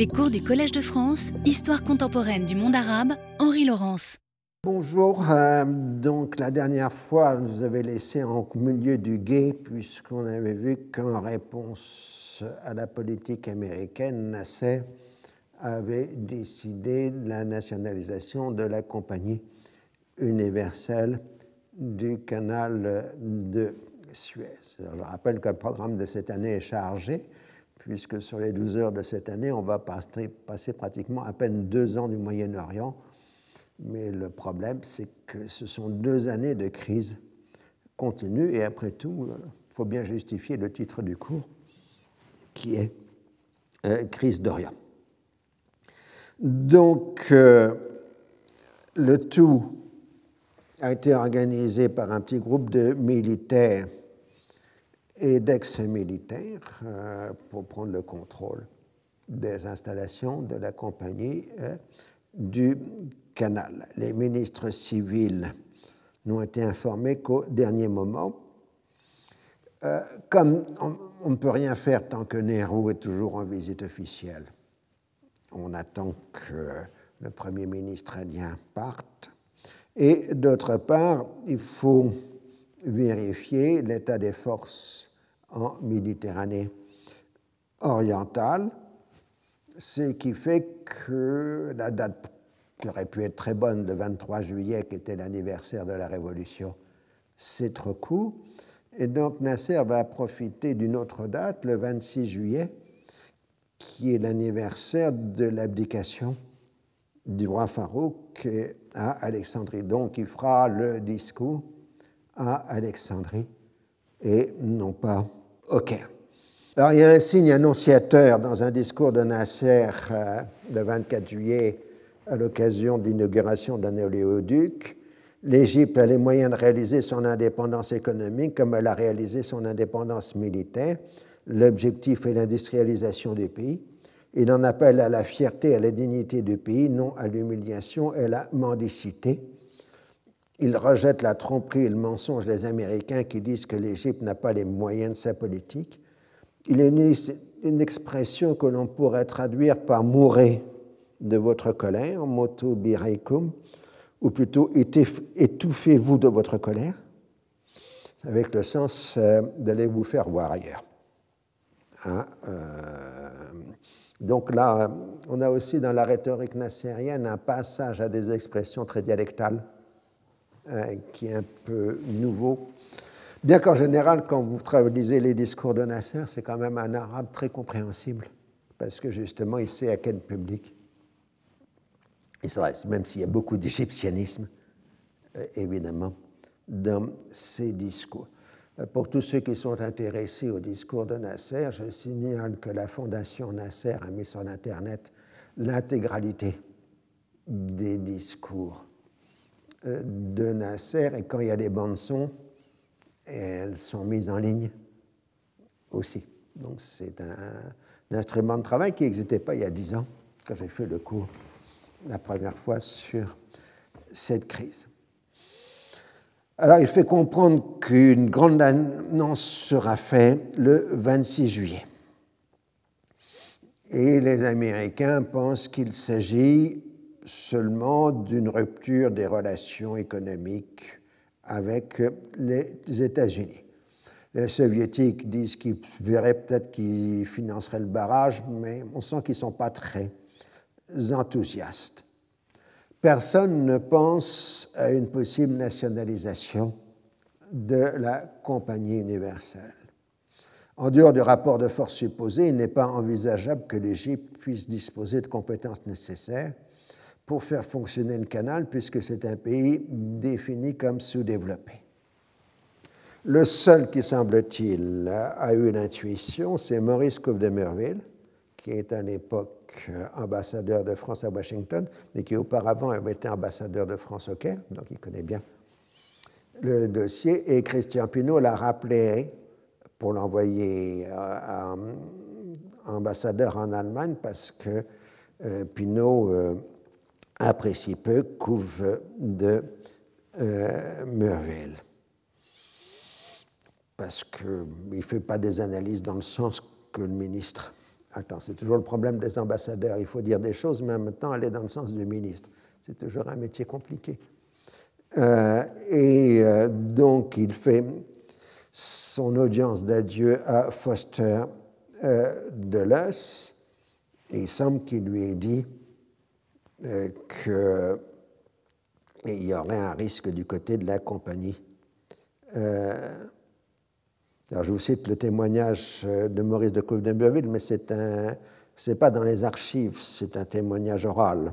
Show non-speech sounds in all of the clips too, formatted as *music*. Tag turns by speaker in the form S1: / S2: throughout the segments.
S1: Les cours du Collège de France, Histoire contemporaine du monde arabe, Henri Laurence.
S2: Bonjour, euh, donc la dernière fois, vous avez laissé en milieu du guet, puisqu'on avait vu qu'en réponse à la politique américaine, Nasser avait décidé la nationalisation de la compagnie universelle du canal de Suez. je rappelle que le programme de cette année est chargé, puisque sur les 12 heures de cette année, on va passer, pratiquement à peine deux ans du Moyen-Orient. Mais le problème, c'est que ce sont deux années de crise continue, et après tout, il faut bien justifier le titre du cours, qui est euh, Crise d'Orient. Donc, euh, le tout a été organisé par un petit groupe de militaires et d'ex-militaires euh, pour prendre le contrôle des installations de la compagnie euh, du canal. Les ministres civils n'ont été informés qu'au dernier moment. Euh, comme on, ne peut rien faire tant que Nehru est toujours en visite officielle, on attend que le Premier ministre indien parte. Et d'autre part, il faut vérifier l'état des forces en Méditerranée orientale, ce qui fait que la date qui aurait pu être très bonne, le 23 juillet, qui était l'anniversaire de la Révolution, c'est trop court. Et donc Nasser va profiter d'une autre date, le 26 juillet, qui est l'anniversaire de l'abdication du roi Farouk à Alexandrie. Donc il fera le discours à Alexandrie et non pas OK. Alors, il y a un signe annonciateur dans un discours de Nasser euh, le 24 juillet à l'occasion de l'inauguration d'un oléoduc. L'Égypte a les moyens de réaliser son indépendance économique comme elle a réalisé son indépendance militaire. L'objectif est l'industrialisation du pays. Il en appelle à la fierté et à la dignité du pays, non à l'humiliation et à la mendicité. Il rejette la tromperie et le mensonge des Américains qui disent que l'Égypte n'a pas les moyens de sa politique. Il est une, expression que l'on pourrait traduire par mourrez de votre colère, moto biraikum, ou plutôt étouffez-vous de votre colère, avec le sens euh, d'aller vous faire voir ailleurs. Hein, euh, donc là, on a aussi dans la rhétorique nassérienne un passage à des expressions très dialectales qui est un peu nouveau. Bien qu'en général, quand vous traduisez les discours de Nasser, c'est quand même un arabe très compréhensible, parce que justement, il sait à quel public il s'adresse, même s'il y a beaucoup d'égyptianisme, euh, évidemment, dans ces discours. Euh, pour tous ceux qui sont intéressés au discours de Nasser, je signale que la Fondation Nasser a mis sur Internet l'intégralité des discours euh, de Nasser et quand il y a des bandes son, elles sont mises en ligne aussi. Donc c'est un, instrument de travail qui n'existait pas il y a dix ans quand j'ai fait le cours la première fois sur cette crise. Alors il fait comprendre qu'une grande annonce sera faite le 26 juillet. Et les Américains pensent qu'il s'agit seulement d'une rupture des relations économiques avec les États-Unis. Les soviétiques disent qu'ils verraient peut-être qu'ils financeraient le barrage, mais on sent qu'ils ne sont pas très enthousiastes. Personne ne pense à une possible nationalisation de la compagnie universelle. En dehors du rapport de force supposé, il n'est pas envisageable que l'Égypte puisse disposer de compétences nécessaires pour faire fonctionner le canal, puisque c'est un pays défini comme sous-développé. Le seul qui, semble-t-il, a eu l'intuition, c'est Maurice Couve de Merville, qui est à l'époque euh, ambassadeur de France à Washington, mais qui auparavant avait été ambassadeur de France au Caire, donc il connaît bien le dossier. Et Christian Pinault l'a rappelé pour l'envoyer euh, ambassadeur en Allemagne, parce que euh, Pinault apprécie peu couve de euh, Merville. Parce qu'il ne fait pas des analyses dans le sens que le ministre Attends, c'est toujours le problème des ambassadeurs. Il faut dire des choses, mais en même temps aller dans le sens du ministre. C'est toujours un métier compliqué. Euh, et euh, donc, il fait son audience d'adieu à Foster euh, Dulles. Et il semble qu'il lui ait dit qu'il y aurait un risque du côté de la compagnie. Alors, je vous cite le témoignage de Maurice de Couve mais c'est un, c'est pas dans les archives, c'est un témoignage oral.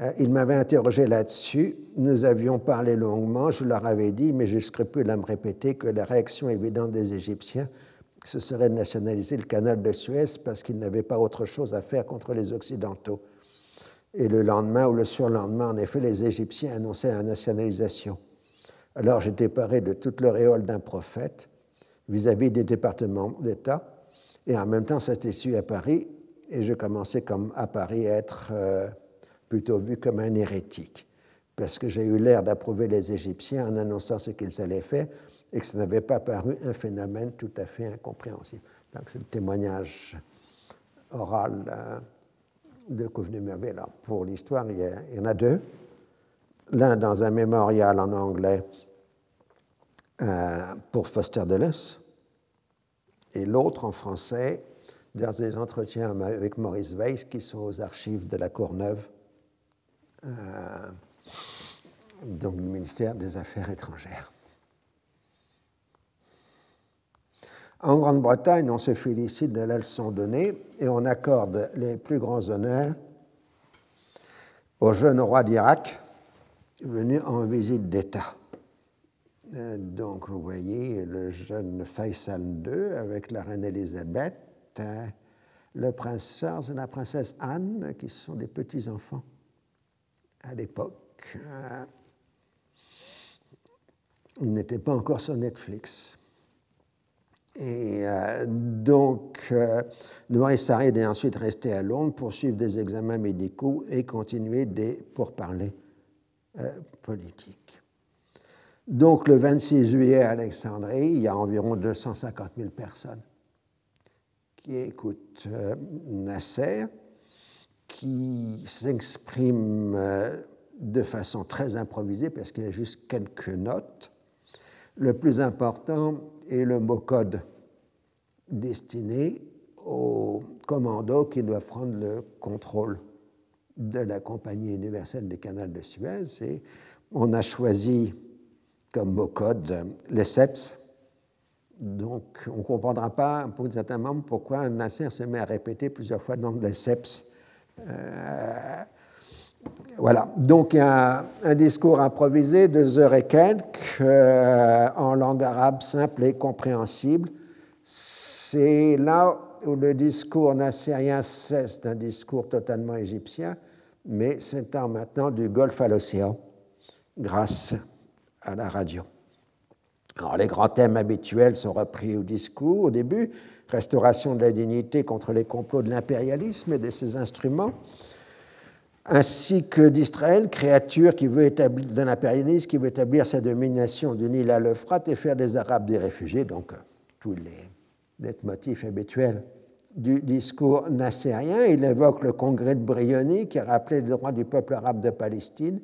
S2: Euh, il m'avait interrogé là-dessus. Nous avions parlé longuement. Je leur avais dit, mais j'ai scrupule à me répéter que la réaction évidente des Égyptiens, ce serait de nationaliser le canal de Suez parce qu'ils n'avaient pas autre chose à faire contre les Occidentaux. Et le lendemain ou le surlendemain, en effet, les Égyptiens annonçaient la nationalisation. Alors j'étais paré de toute l'auréole d'un prophète vis-à-vis des départements d'État. Et en même temps, ça s'était su à Paris. Et je commençais comme à Paris à être. Euh, plutôt vu comme un hérétique, parce que j'ai eu l'air d'approuver les Égyptiens en annonçant ce qu'ils allaient faire et que ça n'avait pas paru un phénomène tout à fait incompréhensible. Donc c'est le témoignage oral euh, de. Pour l'histoire, il, y en a deux. L'un dans un mémorial en anglais euh, pour Foster Dulles et l'autre en français dans des entretiens avec Maurice Weiss qui sont aux archives de la Courneuve euh, donc le ministère des Affaires étrangères. En Grande-Bretagne, on se félicite de la leçon donnée et on accorde les plus grands honneurs au jeune roi d'Irak venu en visite d'État. Euh, donc vous voyez le jeune Faisal II avec la reine Elisabeth, euh, le prince Charles et la princesse Anne, qui sont des petits-enfants à l'époque. Euh, il n'était pas encore sur Netflix. Et euh, donc, euh, Noir Sarid est ensuite resté à Londres pour suivre des examens médicaux et continuer des pourparlers euh, politiques. Donc, le 26 juillet à Alexandrie, il y a environ 250 000 personnes qui écoutent Nasser qui s'exprime euh, de façon très improvisée parce qu'il a juste quelques notes. Le plus important est le mot code destiné aux commandos qui doivent prendre le contrôle de la Compagnie universelle des canals de Suez. Et on a choisi comme mot code les SEPS. Donc, on ne comprendra pas, pour certains membres, pourquoi Nasser se met à répéter plusieurs fois le nom de SEPS euh, voilà, donc un, un, discours improvisé, deux heures et quelques, en langue arabe simple et compréhensible. C'est là où le discours nassérien cesse d'un discours totalement égyptien, mais s'étend maintenant du Golfe à l'océan grâce à la radio. Alors, les grands thèmes habituels sont repris au discours au début, restauration de la dignité contre les complots de l'impérialisme et de ses instruments, ainsi que d'Israël, créature qui veut établir, l'impérialisme qui veut établir sa domination du Nil à l'Euphrate et faire des Arabes des réfugiés, donc euh, tous les motifs habituels du discours nassérien. Il évoque le congrès de Brioni qui a rappelé le droit du peuple arabe de Palestine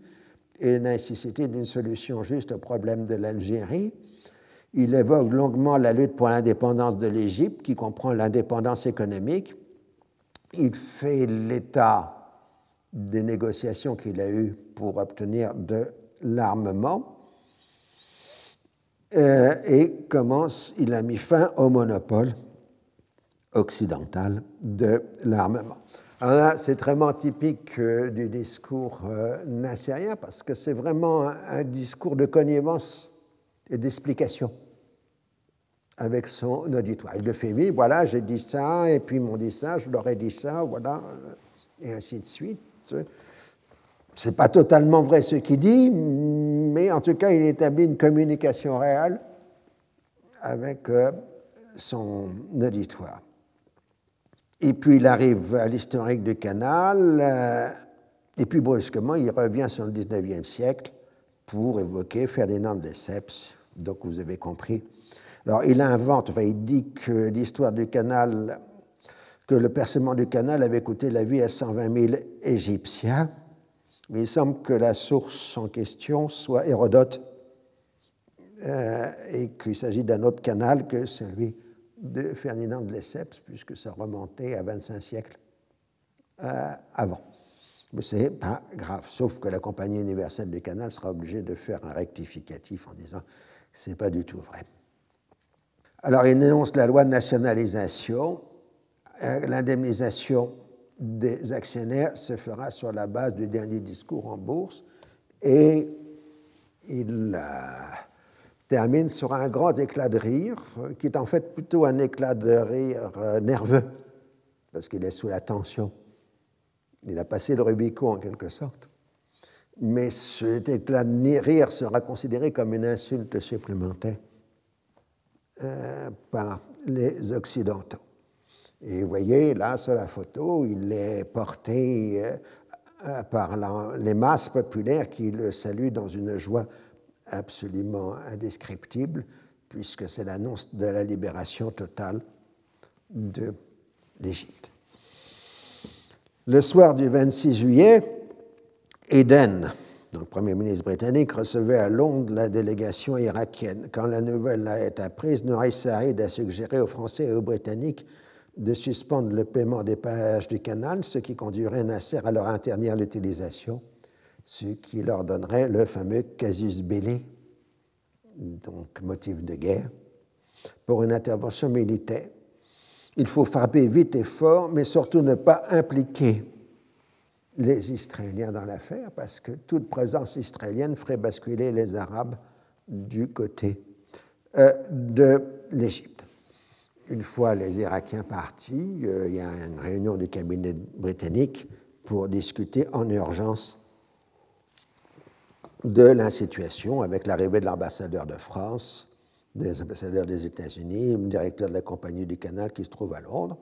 S2: et la nécessité d'une solution juste au problème de l'Algérie. Il évoque longuement la lutte pour l'indépendance de l'Égypte, qui comprend l'indépendance économique. Il fait l'état des négociations qu'il a eues pour obtenir de l'armement. Euh, et commence, il a mis fin au monopole occidental de l'armement. Alors là, c'est vraiment typique euh, du discours euh, nassérien parce que c'est vraiment un discours de connivence et d'explication avec son auditoire. Il le fait vivre, voilà, j'ai dit ça, et puis ils m'ont dit ça, je leur ai dit ça, voilà, et ainsi de suite. C'est pas totalement vrai ce qu'il dit, mais en tout cas, il établit une communication réelle avec euh, son auditoire. Et puis il arrive à l'historique du canal, euh, et puis brusquement, il revient sur le 19e siècle pour évoquer Ferdinand de Lesseps, donc vous avez compris. Alors il invente, enfin il dit que l'histoire du canal que le percement du canal avait coûté la vie à 120 000 Égyptiens, mais il semble que la source en question soit Hérodote euh, et qu'il s'agit d'un autre canal que celui de Ferdinand de Lesseps, puisque ça remontait à 25 siècles euh, avant. Mais ce n'est pas grave, sauf que la Compagnie universelle du canal sera obligée de faire un rectificatif en disant ce n'est pas du tout vrai. Alors il énonce la loi de nationalisation l'indemnisation des actionnaires se fera sur la base du dernier discours en bourse et il euh, termine sur un grand éclat de rire, qui est en fait plutôt un éclat de rire euh, nerveux, parce qu'il est sous la tension. Il a passé le Rubicon en quelque sorte. Mais cet éclat de rire sera considéré comme une insulte supplémentaire par les Occidentaux. Et vous voyez, là, sur la photo, il est porté euh, euh, par les masses populaires qui le saluent dans une joie absolument indescriptible, puisque c'est l'annonce de la libération totale de l'Égypte. Le soir du 26 juillet, Eden, donc Premier ministre britannique, recevait à Londres la délégation irakienne. Quand la nouvelle a été apprise, Nouri Saïd a suggéré aux Français et aux Britanniques de suspendre le paiement des péages du canal, ce qui conduirait Nasser à leur interdire l'utilisation, ce qui leur donnerait le fameux casus belli, donc motif de guerre, pour une intervention militaire. Il faut frapper vite et fort, mais surtout ne pas impliquer les Israéliens dans l'affaire, parce que toute présence israélienne ferait basculer les Arabes du côté euh, de l'Égypte. Une fois les Irakiens partis, euh, il y a une réunion du cabinet britannique pour discuter en urgence de la situation avec l'arrivée de l'ambassadeur de France, des ambassadeurs des États-Unis, le directeur de la compagnie du canal qui se trouve à Londres.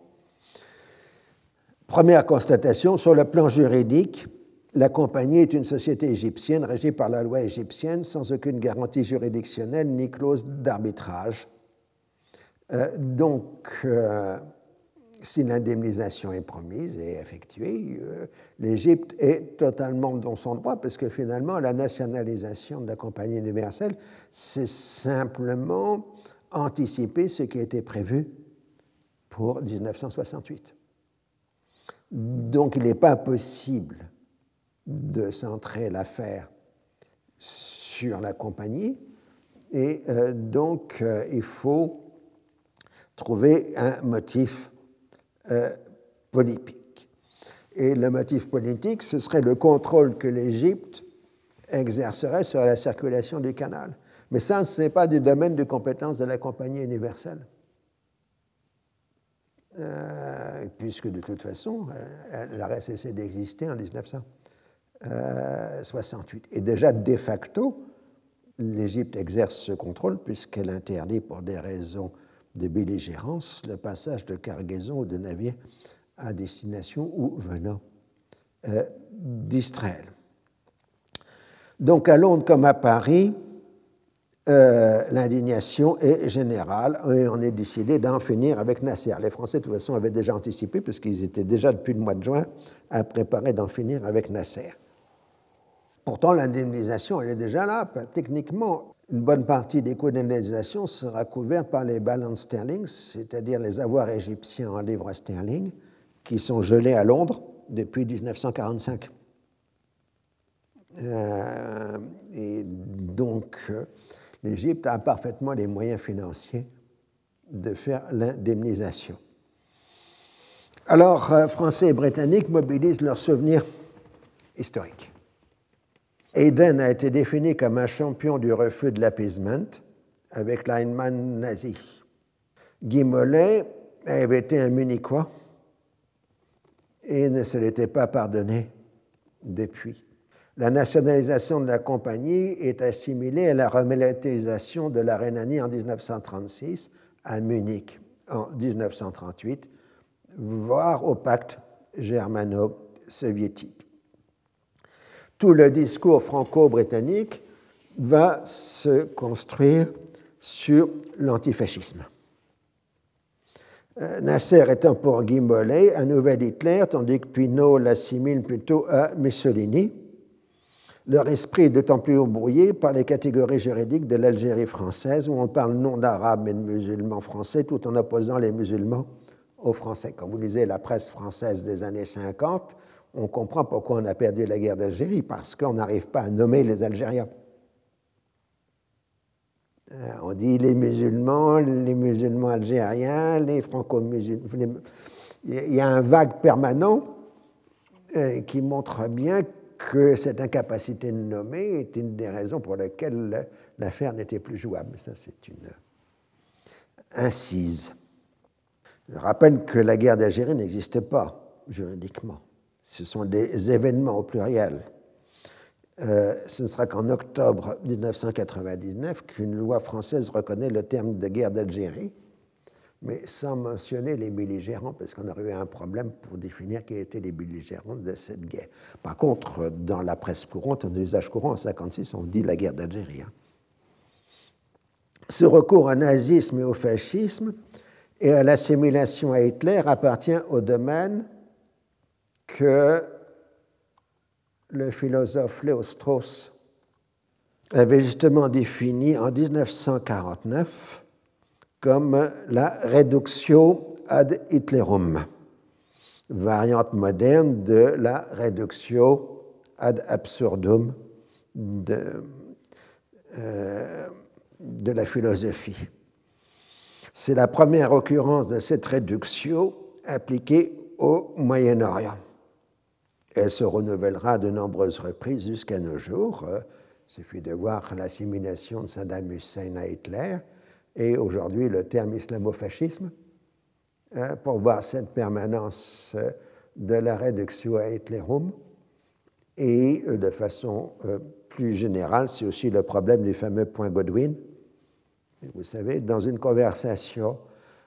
S2: Première constatation, sur le plan juridique, la compagnie est une société égyptienne régie par la loi égyptienne sans aucune garantie juridictionnelle ni clause d'arbitrage euh, donc, euh, si l'indemnisation est promise et effectuée, euh, l'Égypte est totalement dans son droit, parce que finalement, la nationalisation de la compagnie universelle, c'est simplement anticiper ce qui été prévu pour 1968. Donc, il n'est pas possible de centrer l'affaire sur la compagnie, et donc il faut trouver un motif euh, politique. Et le motif politique, ce serait le contrôle que l'Égypte exercerait sur la circulation du canal. Mais ça, ce n'est pas du domaine de compétence de la compagnie universelle. Euh, puisque de toute façon, euh, elle aurait cessé d'exister en 1968. Et déjà, de facto, l'Égypte exerce ce contrôle puisqu'elle interdit, pour des raisons de belligérance le passage de cargaisons ou de navires à destination ou venant euh, d'Israël. Donc à Londres comme à Paris, euh, l'indignation est générale et on est décidé d'en finir avec Nasser. Les Français, de toute façon, avaient déjà anticipé, puisqu'ils étaient déjà depuis le mois de juin à préparer d'en finir avec Nasser. Pourtant, l'indemnisation, elle est déjà là. Techniquement, une bonne partie des coûts d'indemnisation sera couverte par les balance sterling, c'est-à-dire les avoirs égyptiens en livres sterling, qui sont gelés à Londres depuis 1945. Euh, et donc, euh, l'Égypte a parfaitement les moyens financiers de faire l'indemnisation. Alors, euh, Français et Britanniques mobilisent leurs souvenirs historiques. Aiden a été défini comme un champion du refus de l'appeasement avec l'Einmann nazi. Guy Mollet avait été un Munichois et ne se l'était pas pardonné depuis. La nationalisation de la compagnie est assimilée à la remilitarisation de la Rhénanie en 1936 à Munich en 1938, voire au pacte germano-soviétique tout le discours franco-britannique va se construire sur l'antifascisme. Euh, Nasser étant pour Mollet un nouvel Hitler, tandis que Pinot l'assimile plutôt à Mussolini. Leur esprit est d'autant plus embrouillé par les catégories juridiques de l'Algérie française, où on parle non d'arabes mais de musulmans français, tout en opposant les musulmans aux Français. Quand vous lisez la presse française des années 50, on comprend pourquoi on a perdu la guerre d'Algérie, parce qu'on n'arrive pas à nommer les Algériens. Euh, on dit les musulmans, les musulmans algériens, les franco-musulmans. Il y a un vague permanent euh, qui montre bien que cette incapacité de nommer est une des raisons pour lesquelles l'affaire n'était plus jouable. Ça, c'est une incise. Je rappelle que la guerre d'Algérie n'existe pas juridiquement. Ce sont des événements au pluriel. Euh, ce ne sera qu'en octobre 1999 qu'une loi française reconnaît le terme de guerre d'Algérie, mais sans mentionner les belligérants, parce qu'on aurait eu un problème pour définir qui étaient les belligérants de cette guerre. Par contre, dans la presse courante, en usage courant, en 1956, on dit la guerre d'Algérie. Hein. Ce recours au nazisme et au fascisme et à l'assimilation à Hitler appartient au domaine que le philosophe Léo Strauss avait justement défini en 1949 comme la reductio ad Hitlerum, variante moderne de la reductio ad absurdum de, euh, de la philosophie. C'est la première occurrence de cette réduction appliquée au Moyen-Orient. Elle se renouvellera de nombreuses reprises jusqu'à nos jours. Il suffit de voir l'assimilation de Saddam Hussein à Hitler et aujourd'hui le terme islamofascisme hein, pour voir cette permanence de la réduction à Hitlerum. Et euh, de façon euh, plus générale, c'est aussi le problème du fameux point Godwin. Vous savez, dans une conversation,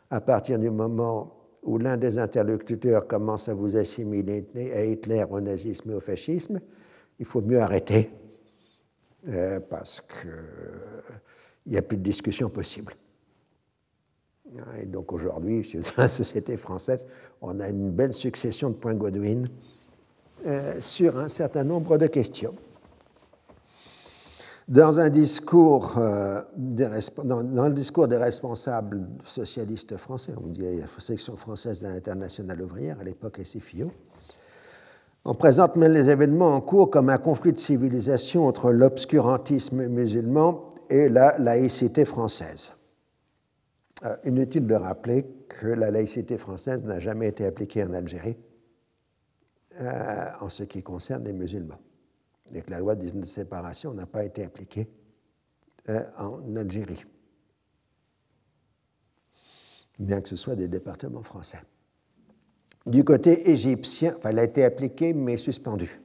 S2: à partir du moment où l'un des interlocuteurs commence à vous assimiler à Hitler, au nazisme et au fascisme, il faut mieux arrêter euh, parce qu'il n'y a plus de discussion possible. Et donc aujourd'hui, *laughs* dans la société française, on a une belle succession de points Godwin euh, sur un certain nombre de questions. Dans, un discours, euh, le discours des responsables socialistes français, on dit la section française de l'internationale ouvrière, à l'époque SFIO, on présente même les événements en cours comme un conflit de civilisation entre l'obscurantisme musulman et la laïcité française. Euh, inutile de rappeler que la laïcité française n'a jamais été appliquée en Algérie euh, en ce qui concerne les musulmans et que la loi de séparation n'a pas été appliquée euh, en Algérie, bien que ce soit des départements français. Du côté égyptien, enfin, elle a été appliquée mais suspendue.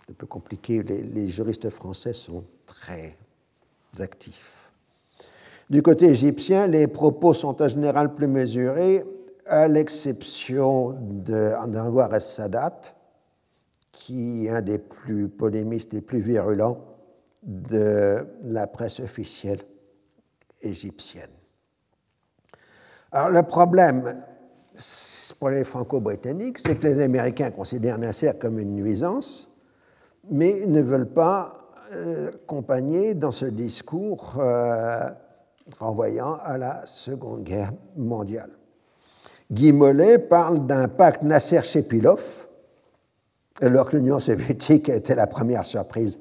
S2: C'est un peu compliqué, les, juristes français sont très actifs. Du côté égyptien, les propos sont en général plus mesurés, à l'exception d'Anwar es-Sadat, qui est un des plus polémistes et plus virulents de la presse officielle égyptienne. Alors le problème pour les franco-britanniques, c'est que les Américains considèrent Nasser comme une nuisance, mais ne veulent pas euh, accompagner dans ce discours euh, renvoyant à la Seconde Guerre mondiale. Guy Mollet parle d'un pacte Nasser-Chepilov, alors que l'Union soviétique était la première surprise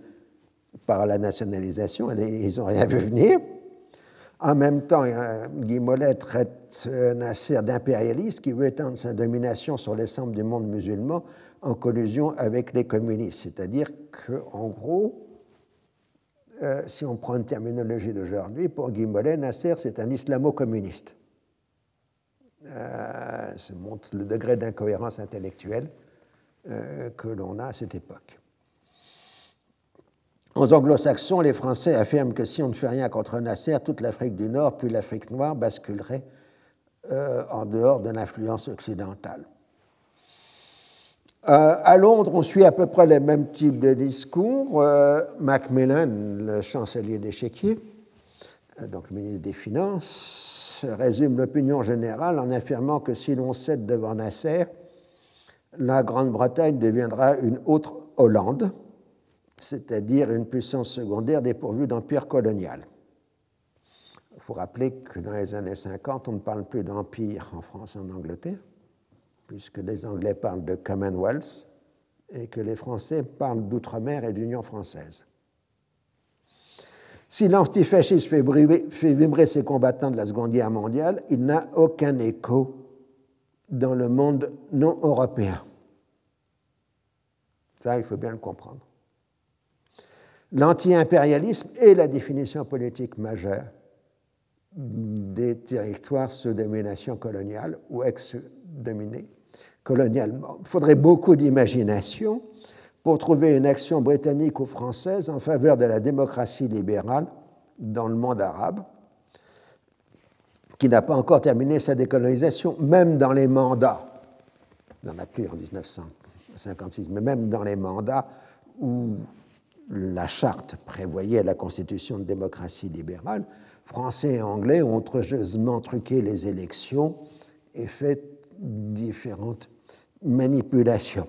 S2: par la nationalisation, ils n'ont rien vu venir. En même temps, Guy Mollet traite Nasser d'impérialiste qui veut étendre sa domination sur l'ensemble du monde musulman en collusion avec les communistes. C'est-à-dire qu'en gros, euh, si on prend une terminologie d'aujourd'hui, pour Guy Mollet, Nasser, c'est un islamo-communiste. Euh, ça montre le degré d'incohérence intellectuelle que l'on a à cette époque. Aux anglo-saxons, les Français affirment que si on ne fait rien contre Nasser, toute l'Afrique du Nord, puis l'Afrique noire, basculerait euh, en dehors de l'influence occidentale. Euh, à Londres, on suit à peu près les mêmes types de discours. Macmillan, le chancelier d'échiquier, donc le ministre des Finances, résume l'opinion générale en affirmant que si l'on cède devant Nasser, la Grande-Bretagne deviendra une autre Hollande, c'est-à-dire une puissance secondaire dépourvue d'empire colonial. Il faut rappeler que dans les années 50, on ne parle plus d'empire en France et en Angleterre, puisque les Anglais parlent de Commonwealth et que les Français parlent d'outre-mer et d'Union française. Si l'antifascisme fait, fait vibrer ses combattants de la Seconde Guerre mondiale, il n'a aucun écho dans le monde non européen. Ça, il faut bien le comprendre. L'anti-impérialisme est la définition politique majeure des territoires sous domination coloniale ou ex-dominés colonialement. Il faudrait beaucoup d'imagination pour trouver une action britannique ou française en faveur de la démocratie libérale dans le monde arabe, qui n'a pas encore terminé sa décolonisation, même dans les mandats. Il n'en a en 1956, mais même dans les mandats où la charte prévoyait la constitution de démocratie libérale, Français et Anglais ont outrageusement truqué les élections et fait différentes manipulations.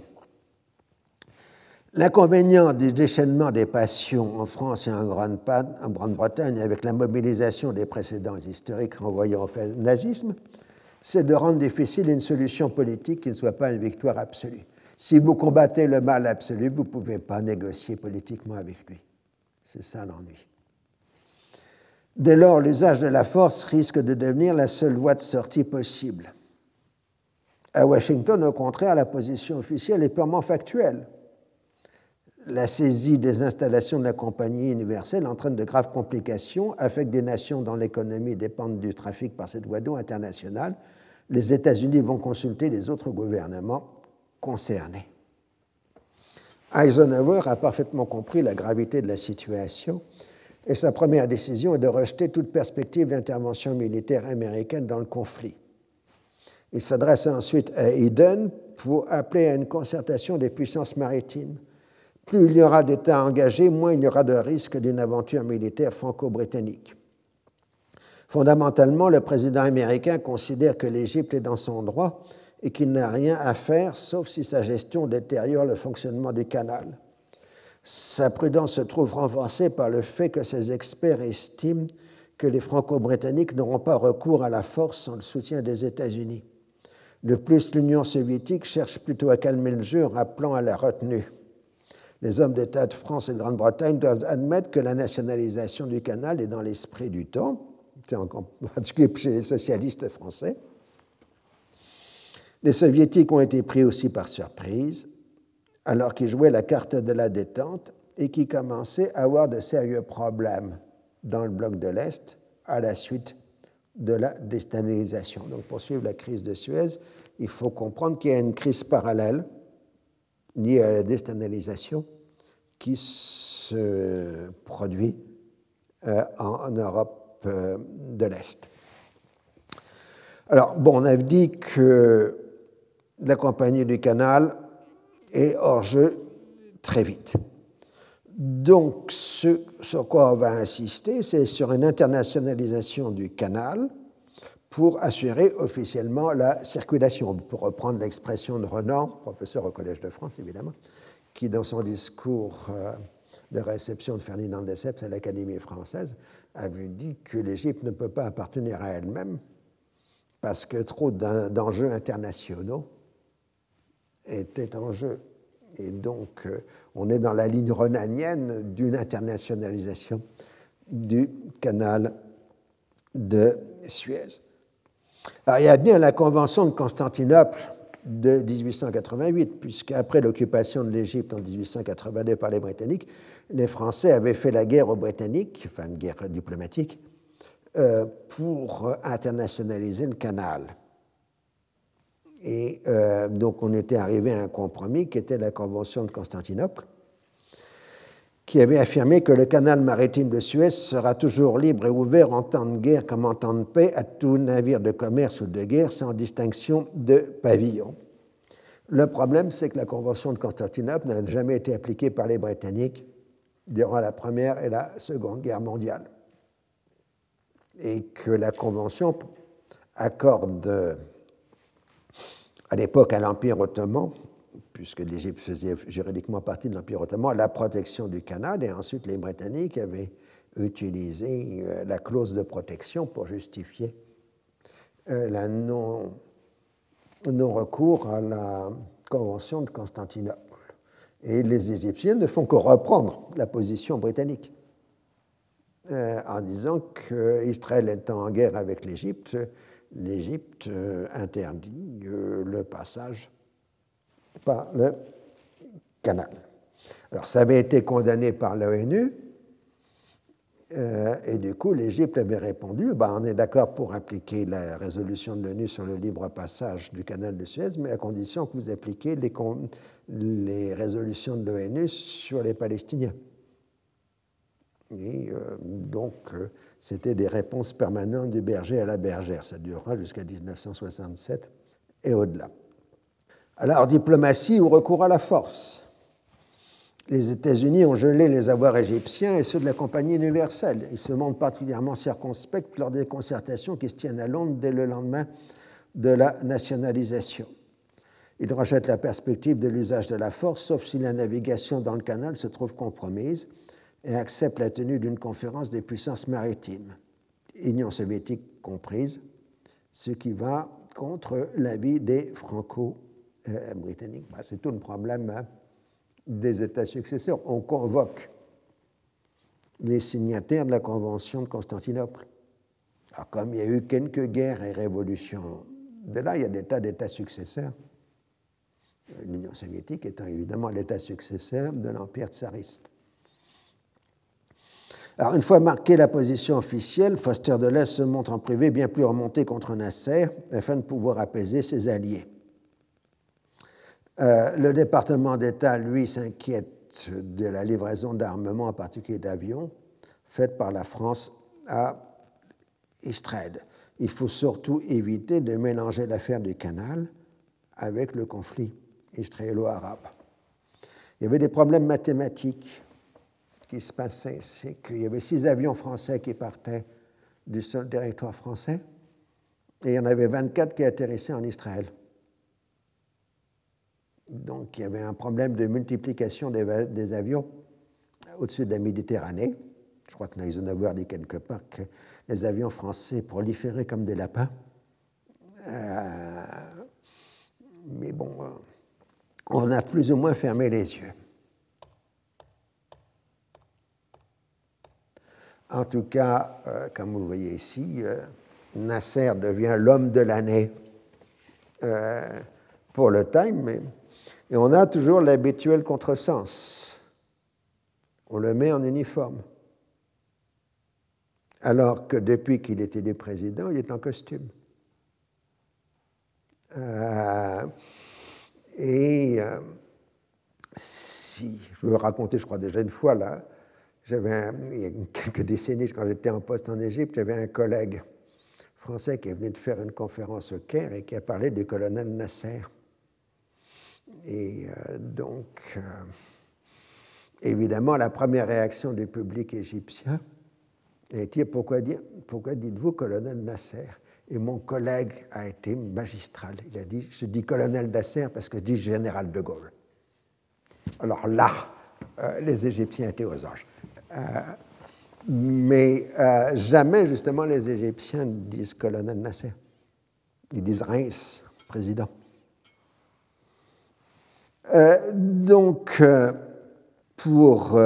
S2: L'inconvénient du déchaînement des passions en France et en Grande-Bretagne avec la mobilisation des précédents historiques renvoyant au nazisme, c'est de rendre difficile une solution politique qui ne soit pas une victoire absolue. Si vous combattez le mal absolu, vous ne pouvez pas négocier politiquement avec lui. C'est ça l'ennui. Dès lors, l'usage de la force risque de devenir la seule voie de sortie possible. À Washington, au contraire, la position officielle est purement factuelle la saisie des installations de la compagnie universelle entraîne de graves complications, affecte des nations dont l'économie dépend du trafic par cette voie d'eau internationale. Les États-Unis vont consulter les autres gouvernements concernés. Eisenhower a parfaitement compris la gravité de la situation et sa première décision est de rejeter toute perspective d'intervention militaire américaine dans le conflit. Il s'adresse ensuite à Eden pour appeler à une concertation des puissances maritimes plus il y aura d'États engagés, moins il y aura de risque d'une aventure militaire franco-britannique. Fondamentalement, le président américain considère que l'Égypte est dans son droit et qu'il n'a rien à faire sauf si sa gestion détériore le fonctionnement du canal. Sa prudence se trouve renforcée par le fait que ses experts estiment que les franco-britanniques n'auront pas recours à la force sans le soutien des États-Unis. De plus, l'Union soviétique cherche plutôt à calmer le jeu en rappelant à la retenue les hommes d'État de France et de Grande-Bretagne doivent admettre que la nationalisation du canal est dans l'esprit du temps, *laughs* en particulier chez les socialistes français. Les soviétiques ont été pris aussi par surprise, alors qu'ils jouaient la carte de la détente et qui commençaient à avoir de sérieux problèmes dans le bloc de l'Est à la suite de la déstabilisation. Donc pour suivre la crise de Suez, il faut comprendre qu'il y a une crise parallèle ni à la déstabilisation qui se produit euh, en, Europe euh, de l'Est. Alors, bon, on a dit que la compagnie du canal est hors jeu très vite. Donc, ce sur quoi on va insister, c'est sur une internationalisation du canal pour assurer officiellement la circulation. Pour reprendre l'expression de Renan, professeur au Collège de France évidemment, qui dans son discours euh, de réception de Ferdinand de Lesseps à l'Académie française avait dit que l'Égypte ne peut pas appartenir à elle-même parce que trop d'enjeux internationaux étaient en jeu. Et donc, euh, on est dans la ligne renanienne d'une internationalisation du canal de Suez. Alors, il y a bien la Convention de Constantinople de 1888, puisqu'après l'occupation de l'Égypte en 1882 par les Britanniques, les Français avaient fait la guerre aux Britanniques, enfin une guerre diplomatique, euh, pour internationaliser le canal. Et euh, donc on était arrivé à un compromis qui était la Convention de Constantinople, qui avait affirmé que le canal maritime de Suez sera toujours libre et ouvert en temps de guerre comme en temps de paix à tout navire de commerce ou de guerre sans distinction de pavillon. Le problème, c'est que la Convention de Constantinople n'a jamais été appliquée par les Britanniques durant la Première et la Seconde Guerre mondiale. Et que la Convention accorde à l'époque à l'Empire ottoman, puisque l'Égypte faisait juridiquement partie de l'Empire ottoman, la protection du canal, et ensuite les Britanniques avaient utilisé euh, la clause de protection pour justifier euh, la non, non-recours à la Convention de Constantinople. Et les Égyptiens ne font que reprendre la position britannique euh, en disant qu'Israël étant en guerre avec l'Égypte, l'Égypte interdit le passage par le canal. Alors ça avait été condamné par l'ONU, et du coup l'Égypte avait répondu, bah, on est d'accord pour appliquer la résolution de l'ONU sur le libre passage du canal de Suez, mais à condition que vous appliquiez les, les résolutions de l'ONU sur les Palestiniens. Et euh, donc, euh, c'était des réponses permanentes du berger à la bergère. Ça durera jusqu'à 1967 et au-delà. Alors, diplomatie ou recours à la force les États-Unis ont gelé les avoirs égyptiens et ceux de la Compagnie universelle. Ils se montrent particulièrement circonspects lors des concertations qui se tiennent à Londres dès le lendemain de la nationalisation. Ils rejettent la perspective de l'usage de la force, sauf si la navigation dans le canal se trouve compromise, et acceptent la tenue d'une conférence des puissances maritimes, Union soviétique comprise, ce qui va contre l'avis des franco-britanniques. Bah, c'est tout le problème hein, des États successeurs. On convoque les signataires de la Convention de Constantinople. Alors, comme il y a eu quelques guerres et révolutions de là, il y a des tas d'États successeurs l'Union soviétique étant évidemment l'État successeur de l'Empire tsariste. Alors, une fois marquée la position officielle, Foster Dulles se montre en privé bien plus remonté contre Nasser afin de pouvoir apaiser ses alliés. Euh, le département d'État, lui, s'inquiète de la livraison d'armements, en particulier d'avions, faite par la France à Israël. Il faut surtout éviter de mélanger l'affaire du canal avec le conflit israélo-arabe. Il y avait des problèmes mathématiques qui se passaient. C'est qu'il y avait six avions français qui partaient du seul territoire français et il y en avait 24 qui atterrissaient en Israël. Donc il y avait un problème de multiplication des, avions au-dessus de la Méditerranée. Je crois que Eisenhower dit quelque part que les avions français proliféraient comme des lapins. Euh, mais bon, euh, on a plus ou moins fermé les yeux. En tout cas, euh, comme vous le voyez ici, Nasser devient l'homme de l'année pour le Time, et on a toujours l'habituel contresens. On le met en uniforme. Alors que depuis qu'il était élu président, il est en costume. Et euh, si, je veux raconter, je crois déjà une fois, là, j'avais, il y a quelques décennies, quand j'étais en poste en Égypte, j'avais un collègue français qui est venu de faire une conférence au Caire et qui a parlé du colonel Nasser. Et euh, donc, euh, évidemment, la première réaction du public égyptien été pourquoi, pourquoi dites-vous colonel Nasser et mon collègue a été magistral? Il a dit, je dis colonel Nasser parce que je dis général de Gaulle. Alors là, euh, les Égyptiens étaient aux anges. Mais jamais, justement, les Égyptiens disent colonel Nasser. Ils disent Reims, président. Donc, pour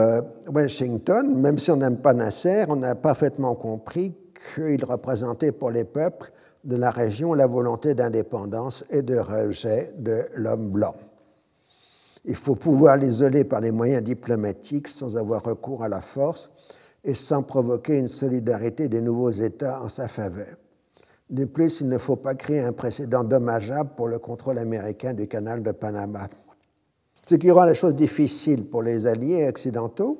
S2: Washington, même si on n'aime pas Nasser, on a parfaitement compris qu'il représentait pour les peuples de la région la volonté d'indépendance et de rejet de l'homme blanc. Il faut pouvoir l'isoler par les moyens diplomatiques sans avoir recours à la force et sans provoquer une solidarité des nouveaux États en sa faveur. De plus, il ne faut pas créer un précédent dommageable pour le contrôle américain du canal de Panama. Ce qui rend la chose difficile pour les alliés occidentaux,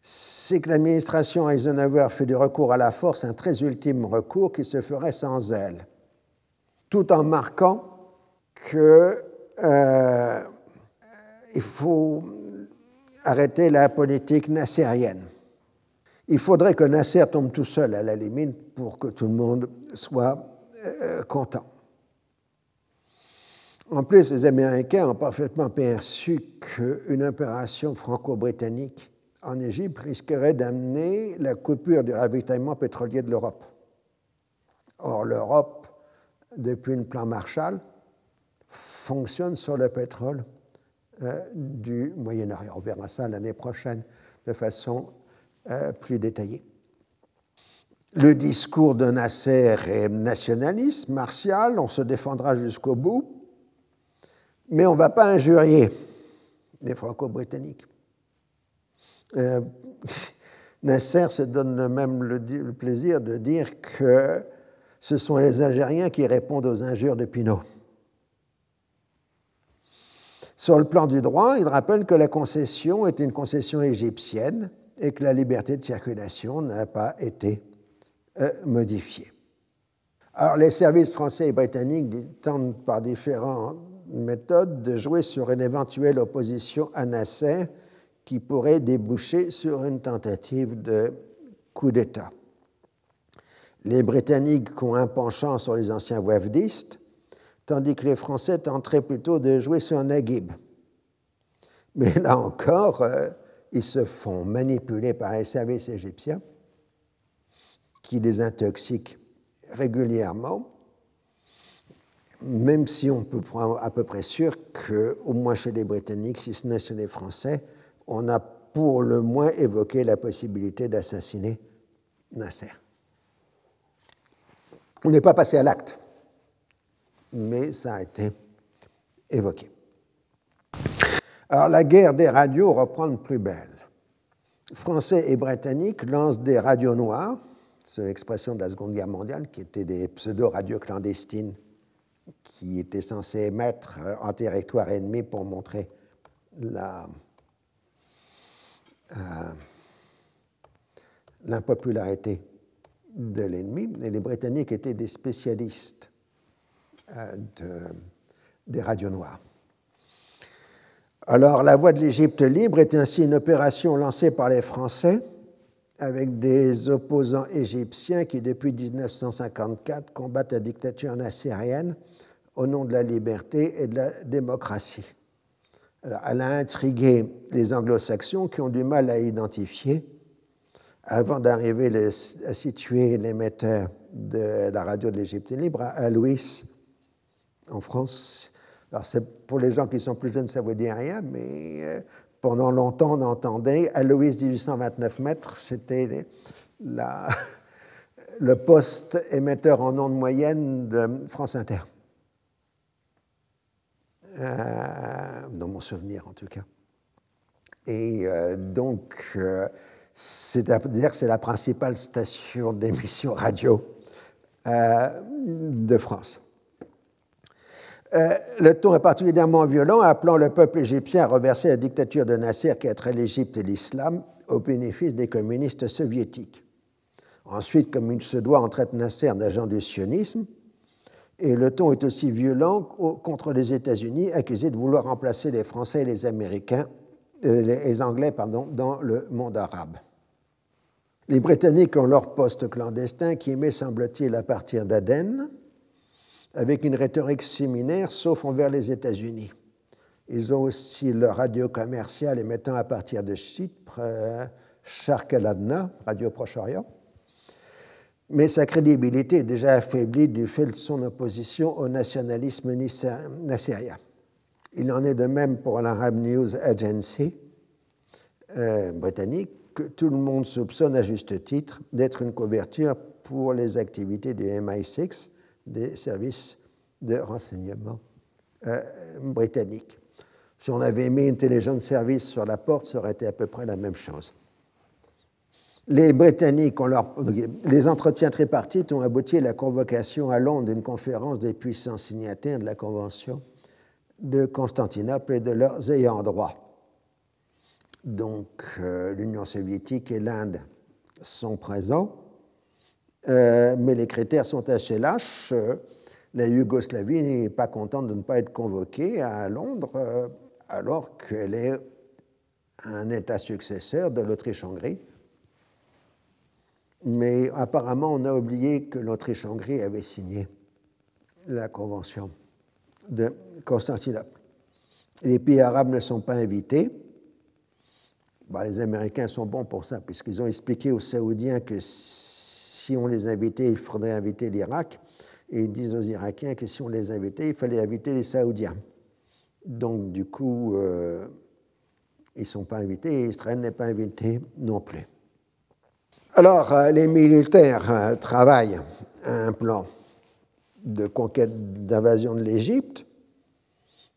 S2: c'est que l'administration Eisenhower fait du recours à la force un très ultime recours qui se ferait sans elle, tout en marquant qu'il euh, faut arrêter la politique nassérienne. Il faudrait que Nasser tombe tout seul à la limite pour que tout le monde soit contents. En plus, les Américains ont parfaitement perçu qu'une opération franco-britannique en Égypte risquerait d'amener la coupure du ravitaillement pétrolier de l'Europe. Or, l'Europe, depuis le plan Marshall, fonctionne sur le pétrole euh, du Moyen-Orient. On verra ça l'année prochaine de façon euh, plus détaillée. Le discours de Nasser est nationaliste, martial, on se défendra jusqu'au bout, mais on ne va pas injurier les Franco-Britanniques. Euh, *laughs* Nasser se donne même le, plaisir de dire que ce sont les Algériens qui répondent aux injures de Pinot. Sur le plan du droit, il rappelle que la concession était une concession égyptienne et que la liberté de circulation n'a pas été euh, modifiée. Alors, les services français et britanniques tentent par différentes méthodes de jouer sur une éventuelle opposition à Nasser qui pourrait déboucher sur une tentative de coup d'État. Les Britanniques ont un penchant sur les anciens wafdistes, tandis que les Français tenteraient plutôt de jouer sur Naguib. Mais là encore, euh, ils se font manipuler par les services égyptiens qui les intoxiquent régulièrement, même si on peut prendre à peu près sûr qu'au moins chez les Britanniques, si ce n'est chez les Français, on a pour le moins évoqué la possibilité d'assassiner Nasser. On n'est pas passé à l'acte, mais ça a été évoqué. Alors la guerre des radios reprend de plus belle. Français et Britanniques lancent des radios noires, c'est l'expression de la Seconde Guerre mondiale, qui étaient des pseudo-radios clandestines qui étaient censées émettre en territoire ennemi pour montrer euh, l'impopularité de l'ennemi. Et les Britanniques étaient des spécialistes euh, des radios noires. Alors, la voie de l'Égypte libre est ainsi une opération lancée par les Français avec des opposants égyptiens qui, depuis 1954, combattent la dictature nassérienne au nom de la liberté et de la démocratie elle a intrigué les anglo-saxons qui ont du mal à identifier, avant d'arriver à situer l'émetteur de la radio de l'Égypte libre à Louis, en France. Alors, pour les gens qui sont plus jeunes, ça ne veut dire rien, mais euh, pendant longtemps, on entendait à Louis 1829 mètres, c'était *laughs* le poste émetteur en ondes moyenne de France Inter. Euh, dans mon souvenir en tout cas. Et euh, donc, euh, c'est-à-dire c'est la principale station d'émission radio de France. Le ton est particulièrement violent, appelant le peuple égyptien à reverser la dictature de Nasser qui trait l'Égypte et l'islam au bénéfice des communistes soviétiques. Ensuite, comme il se doit, on traite Nasser d'agent du sionisme, et le ton est aussi violent contre les États-Unis, accusés de vouloir remplacer les Français et les Américains, euh, les Anglais pardon, dans le monde arabe. Les Britanniques ont leur poste clandestin qui émet, semble-t-il, à partir d'Aden, avec une rhétorique similaire, sauf envers les États-Unis. Ils ont aussi leur radio commerciale émettant à partir de Chypre, euh, Shark al-Adna, Radio Proche-Orient, mais sa crédibilité est déjà affaiblie du fait de son opposition au nationalisme nassérien. Il en est de même pour l'Arab News Agency euh, britannique, que tout le monde soupçonne à juste titre d'être une couverture pour les activités du MI6, des services de renseignement euh, britanniques. Si on avait mis Intelligence Service sur la porte, ça aurait été à peu près la même chose. Les Britanniques, les entretiens tripartites ont abouti à la convocation à Londres d'une conférence des puissants signataires de la Convention de Constantinople et de leurs ayants droit. Donc euh, l'Union soviétique et l'Inde sont présents, euh, mais les critères sont assez lâches. La Yougoslavie n'est pas contente de ne pas être convoquée à Londres euh, alors qu'elle est un État successeur de l'Autriche-Hongrie mais apparemment on a oublié que l'Autriche-Hongrie avait signé la Convention de Constantinople. Les pays arabes ne sont pas invités. Bah, les Américains sont bons pour ça, puisqu'ils ont expliqué aux Saoudiens que on les invitait, il faudrait inviter l'Irak. Et ils disent aux Irakiens que si on les invitait, il fallait inviter les Saoudiens. Donc, du coup, euh, ils ne sont pas invités et Israël n'est pas invité non plus. Alors, euh, les militaires euh, travaillent à un plan de conquête, d'invasion de l'Égypte.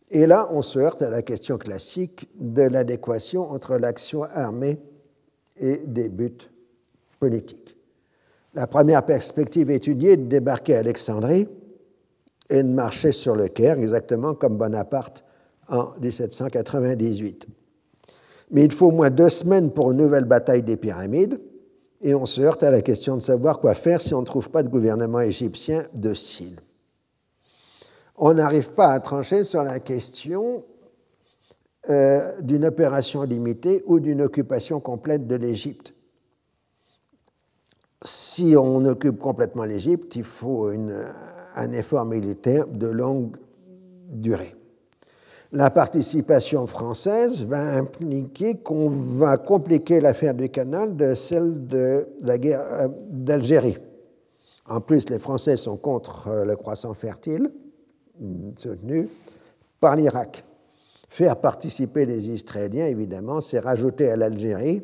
S2: Et là, on se heurte à la question classique de l'adéquation entre l'action armée et des buts politiques. La première perspective étudiée est de débarquer à Alexandrie et de marcher sur le Caire, exactement comme Bonaparte en 1798. Mais il faut au moins deux semaines pour une nouvelle bataille des pyramides, et on se heurte à la question de savoir quoi faire si on ne trouve pas de gouvernement égyptien docile. On n'arrive pas à trancher sur la question euh, d'une opération limitée ou d'une occupation complète de l'Égypte. Si on occupe complètement l'Égypte, il faut un effort militaire de longue durée la participation française va impliquer qu'on va compliquer l'affaire du canal de celle de la guerre euh, d'Algérie. En plus, les Français sont contre euh, le croissant fertile, soutenu par l'Irak. Faire participer les Israéliens, évidemment, c'est rajouter à l'Algérie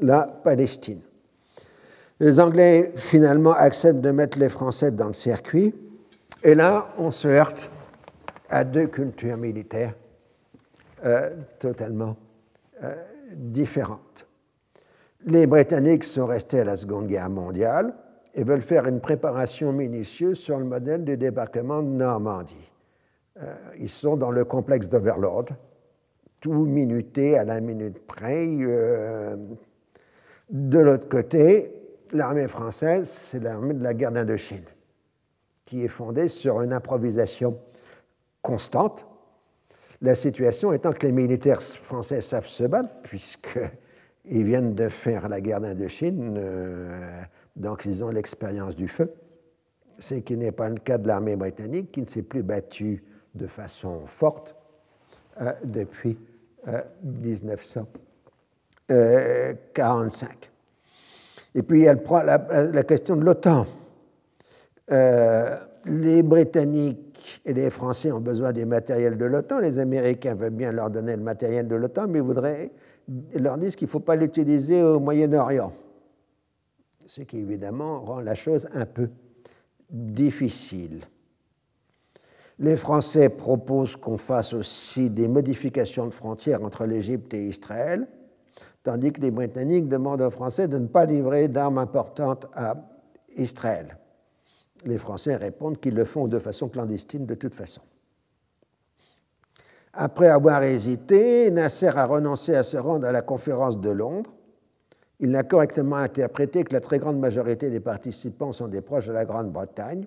S2: la Palestine. Les Anglais, finalement, acceptent de mettre les Français dans le circuit. Et là, on se heurte à deux cultures militaires euh, totalement euh, différentes. Les Britanniques sont restés à la Seconde Guerre mondiale et veulent faire une préparation minutieuse sur le modèle du débarquement de Normandie. Euh, ils sont dans le complexe d'Overlord, tout minuté à la minute près. de l'autre côté, l'armée française, c'est l'armée de la guerre d'Indochine, qui est fondée sur une improvisation constante. La situation étant que les militaires français savent se battre, puisqu'ils viennent de faire la guerre d'Indochine, euh, donc ils ont l'expérience du feu. Ce qui n'est pas le cas de l'armée britannique, qui ne s'est plus battue de façon forte euh, depuis 1945. Euh, Et puis y a la, la question de l'OTAN. les Britanniques et les Français ont besoin du matériel de l'OTAN. Les Américains veulent bien leur donner le matériel de l'OTAN, mais voudraient, leur disent qu'il ne faut pas l'utiliser au Moyen-Orient. Ce qui évidemment rend la chose un peu difficile. Les Français proposent qu'on fasse aussi des modifications de frontières entre l'Égypte et Israël, tandis que les Britanniques demandent aux Français de ne pas livrer d'armes importantes à Israël les Français répondent qu'ils le font de façon clandestine de toute façon. Après avoir hésité, Nasser a renoncé à se rendre à la conférence de Londres. Il n'a correctement interprété que la très grande majorité des participants sont des proches de la Grande-Bretagne.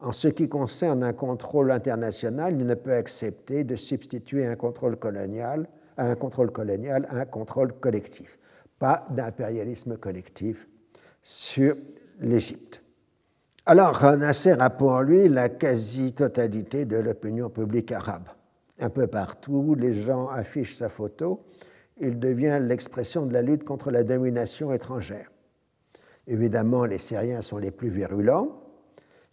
S2: En ce qui concerne un contrôle international, il ne peut accepter de substituer un contrôle colonial à un contrôle colonial à un contrôle collectif. Pas d'impérialisme collectif sur l'Égypte. Alors, Nasser a pour lui la quasi-totalité de l'opinion publique arabe. Un peu partout, les gens affichent sa photo. Il devient l'expression de la lutte contre la domination étrangère. Évidemment, les Syriens sont les plus virulents.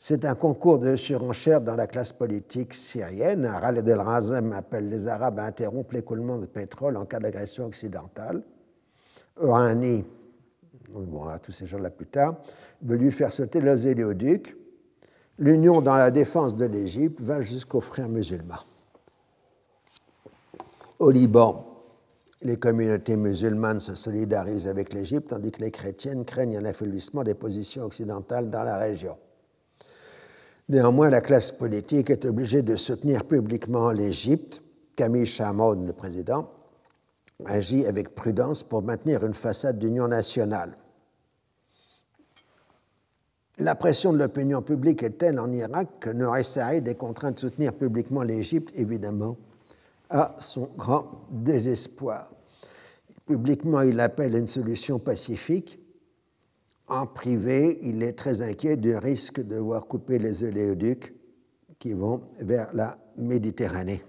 S2: C'est un concours de surenchère dans la classe politique syrienne. Khaled el-Razem appelle les Arabes à interrompre l'écoulement de pétrole en cas d'agression occidentale. Orani, on verra tous ces gens-là plus tard, veut lui faire sauter l'oséléoduc. L'union dans la défense de l'Égypte va jusqu'aux frères musulmans. Au Liban, les communautés musulmanes se solidarisent avec l'Égypte, tandis que les chrétiennes craignent un affaiblissement des positions occidentales dans la région. Néanmoins, la classe politique est obligée de soutenir publiquement l'Égypte. Camille Chamoun, le président, agit avec prudence pour maintenir une façade d'union nationale. La pression de l'opinion publique est telle en Irak que Nouri Saïd est contraint de soutenir publiquement l'Égypte, évidemment, à son grand désespoir. Publiquement, il appelle à une solution pacifique. En privé, il est très inquiet du risque de voir couper les oléoducs qui vont vers la Méditerranée.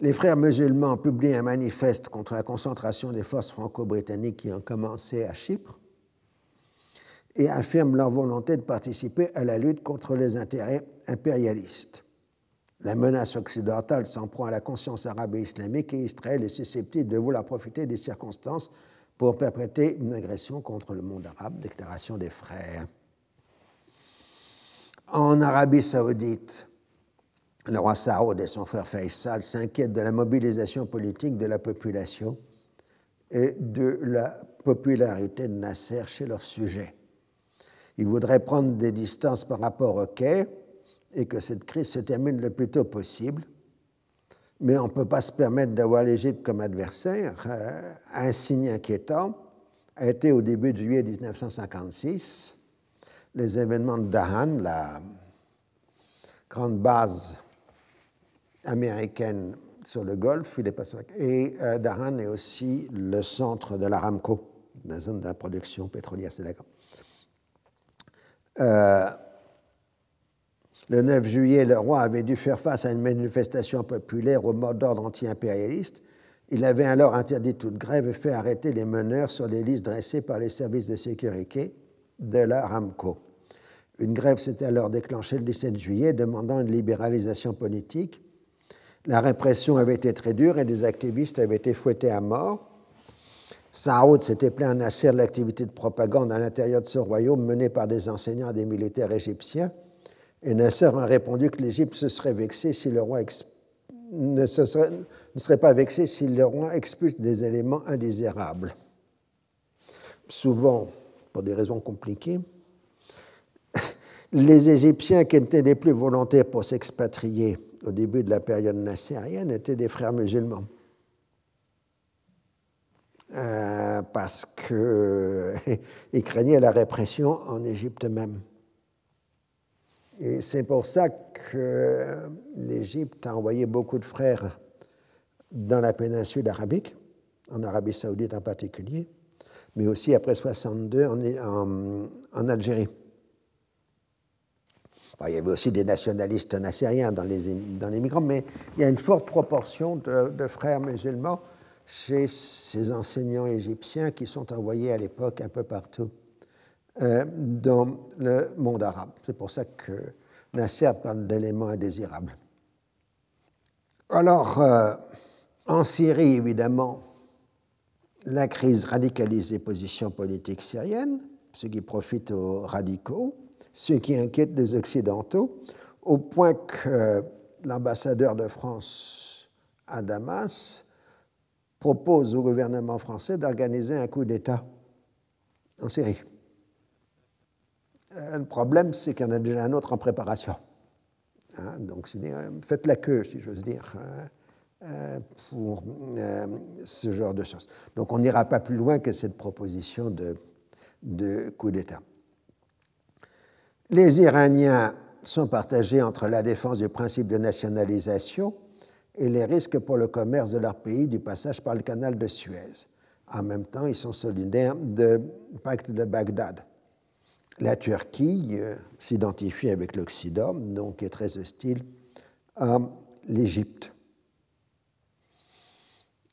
S2: Les frères musulmans publient un manifeste contre la concentration des forces franco-britanniques qui ont commencé à Chypre et affirment leur volonté de participer à la lutte contre les intérêts impérialistes. La menace occidentale s'en prend à la conscience arabe et islamique et Israël est susceptible de vouloir profiter des circonstances pour perpétrer une agression contre le monde arabe, déclaration des frères. En Arabie saoudite, le roi Saoud et son frère Faisal s'inquiètent de la mobilisation politique de la population et de la popularité de Nasser chez leurs sujets. Ils voudraient prendre des distances par rapport au quai et que cette crise se termine le plus tôt possible. Mais on ne peut pas se permettre d'avoir l'Égypte comme adversaire. Euh, un signe inquiétant a été au début de juillet 1956 les événements de Dahan, la grande base américaine sur le Golfe. Et euh, Dahan est aussi le centre de l'Aramco, la zone de la production pétrolière, c'est d'accord. Euh, le 9 juillet, le roi avait dû faire face à une manifestation populaire au mot d'ordre anti-impérialiste. Il avait alors interdit toute grève et fait arrêter les meneurs sur les listes dressées par les services de sécurité de l'Aramco. Une grève s'était alors déclenchée le 17 juillet demandant une libéralisation politique la répression avait été très dure et des activistes avaient été fouettés à mort. Saoud s'était plaint à Nasser de l'activité de propagande à l'intérieur de ce royaume menée par des enseignants et des militaires égyptiens. Et Nasser a répondu que l'Égypte se serait vexée si le roi ne, serait... pas vexé si le roi expulse des éléments indésirables. Souvent, pour des raisons compliquées, les Égyptiens qui étaient les plus volontaires pour s'expatrier au début de la période nassérienne étaient des frères musulmans. Euh, parce qu'ils *laughs* craignaient la répression en Égypte même. Et c'est pour ça que l'Égypte a envoyé beaucoup de frères dans la péninsule arabique, en Arabie saoudite en particulier, mais aussi après 62 en, Algérie. Il y avait aussi des nationalistes nassériens dans les, migrants, mais il y a une forte proportion de, frères musulmans chez ces enseignants égyptiens qui sont envoyés à l'époque un peu partout dans le monde arabe. C'est pour ça que Nasser parle d'éléments indésirables. Alors, euh, en Syrie, évidemment, la crise radicalise les positions politiques syriennes, ce qui profite aux radicaux ce qui inquiète les Occidentaux, au point que l'ambassadeur de France à Damas propose au gouvernement français d'organiser un coup d'État en Syrie. Le problème, c'est qu'il y en a déjà un autre en préparation. Hein, donc, faites la queue, si j'ose dire, hein, euh, pour euh, ce genre de choses. Donc, on n'ira pas plus loin que cette proposition de coup d'État. Les Iraniens sont partagés entre la défense du principe de nationalisation et les risques pour le commerce de leur pays du passage par le canal de Suez. En même temps, ils sont solidaires du pacte de Bagdad. La Turquie euh, s'identifie avec l'Occident, donc est très hostile à l'Égypte.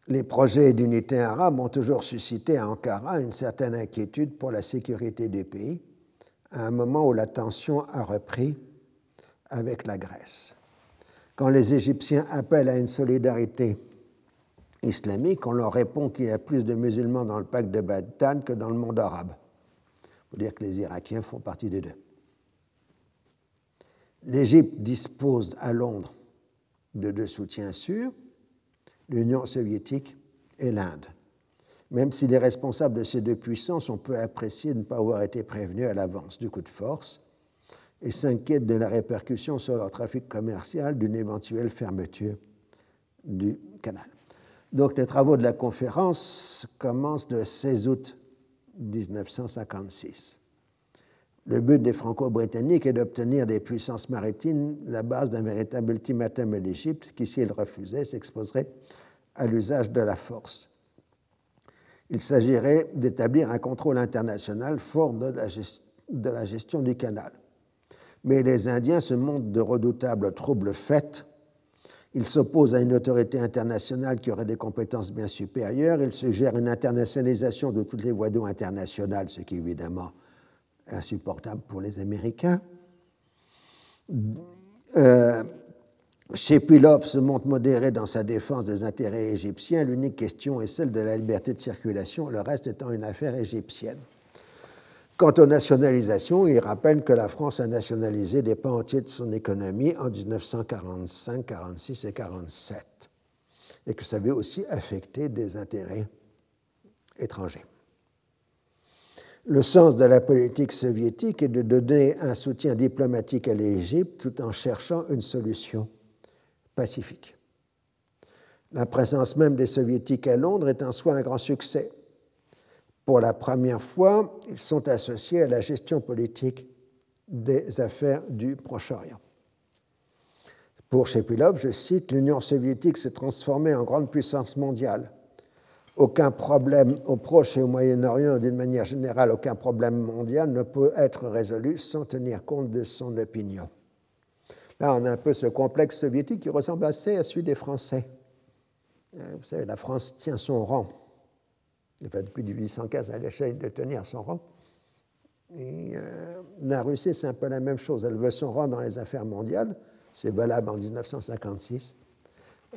S2: Les projets d'unité arabe ont toujours suscité à Ankara une certaine inquiétude pour la sécurité du pays à un moment où la tension a repris avec la Grèce. Quand les Égyptiens appellent à une solidarité islamique, on leur répond qu'il y a plus de musulmans dans le pacte de Bagdad que dans le monde arabe. Faut dire que les Irakiens font partie des deux. L'Égypte dispose à Londres de deux soutiens sûrs, l'Union soviétique et l'Inde même si les responsables de ces deux puissances ont peu apprécié de ne pas avoir été prévenus à l'avance du coup de force et s'inquiètent de la répercussion sur leur trafic commercial d'une éventuelle fermeture du canal. Donc les travaux de la conférence commencent le 16 août 1956. Le but des Franco-Britanniques est d'obtenir des puissances maritimes la base d'un véritable ultimatum à l'Égypte qui, si elle refusait, s'exposerait à l'usage de la force. Il s'agirait d'établir un contrôle international fort de la, gestion du canal. Mais les Indiens se montrent de redoutables troubles faits. Ils s'opposent à une autorité internationale qui aurait des compétences bien supérieures. Ils suggèrent une internationalisation de toutes les voies d'eau internationales, ce qui est évidemment insupportable pour les Américains. Euh, Shepilov se montre modéré dans sa défense des intérêts égyptiens. L'unique question est celle de la liberté de circulation, le reste étant une affaire égyptienne. Quant aux nationalisations, il rappelle que la France a nationalisé des pans entiers de son économie en 1945, 46 et 47, et que ça avait aussi affecté des intérêts étrangers. Le sens de la politique soviétique est de donner un soutien diplomatique à l'Égypte tout en cherchant une solution pacifique. La présence même des soviétiques à Londres est en soi un grand succès. Pour la première fois, ils sont associés à la gestion politique des affaires du Proche-Orient. Pour Shepilov, je cite, l'Union soviétique s'est transformée en grande puissance mondiale. Aucun problème au Proche et au Moyen-Orient, d'une manière générale, aucun problème mondial ne peut être résolu sans tenir compte de son opinion. Là, on a un peu ce complexe soviétique qui ressemble assez à celui des Français. Euh, vous savez, la France tient son rang. Depuis 1815, elle essaye de tenir son rang. Euh, la Russie, c'est un peu la même chose. Elle veut son rang dans les affaires mondiales. C'est valable en 1956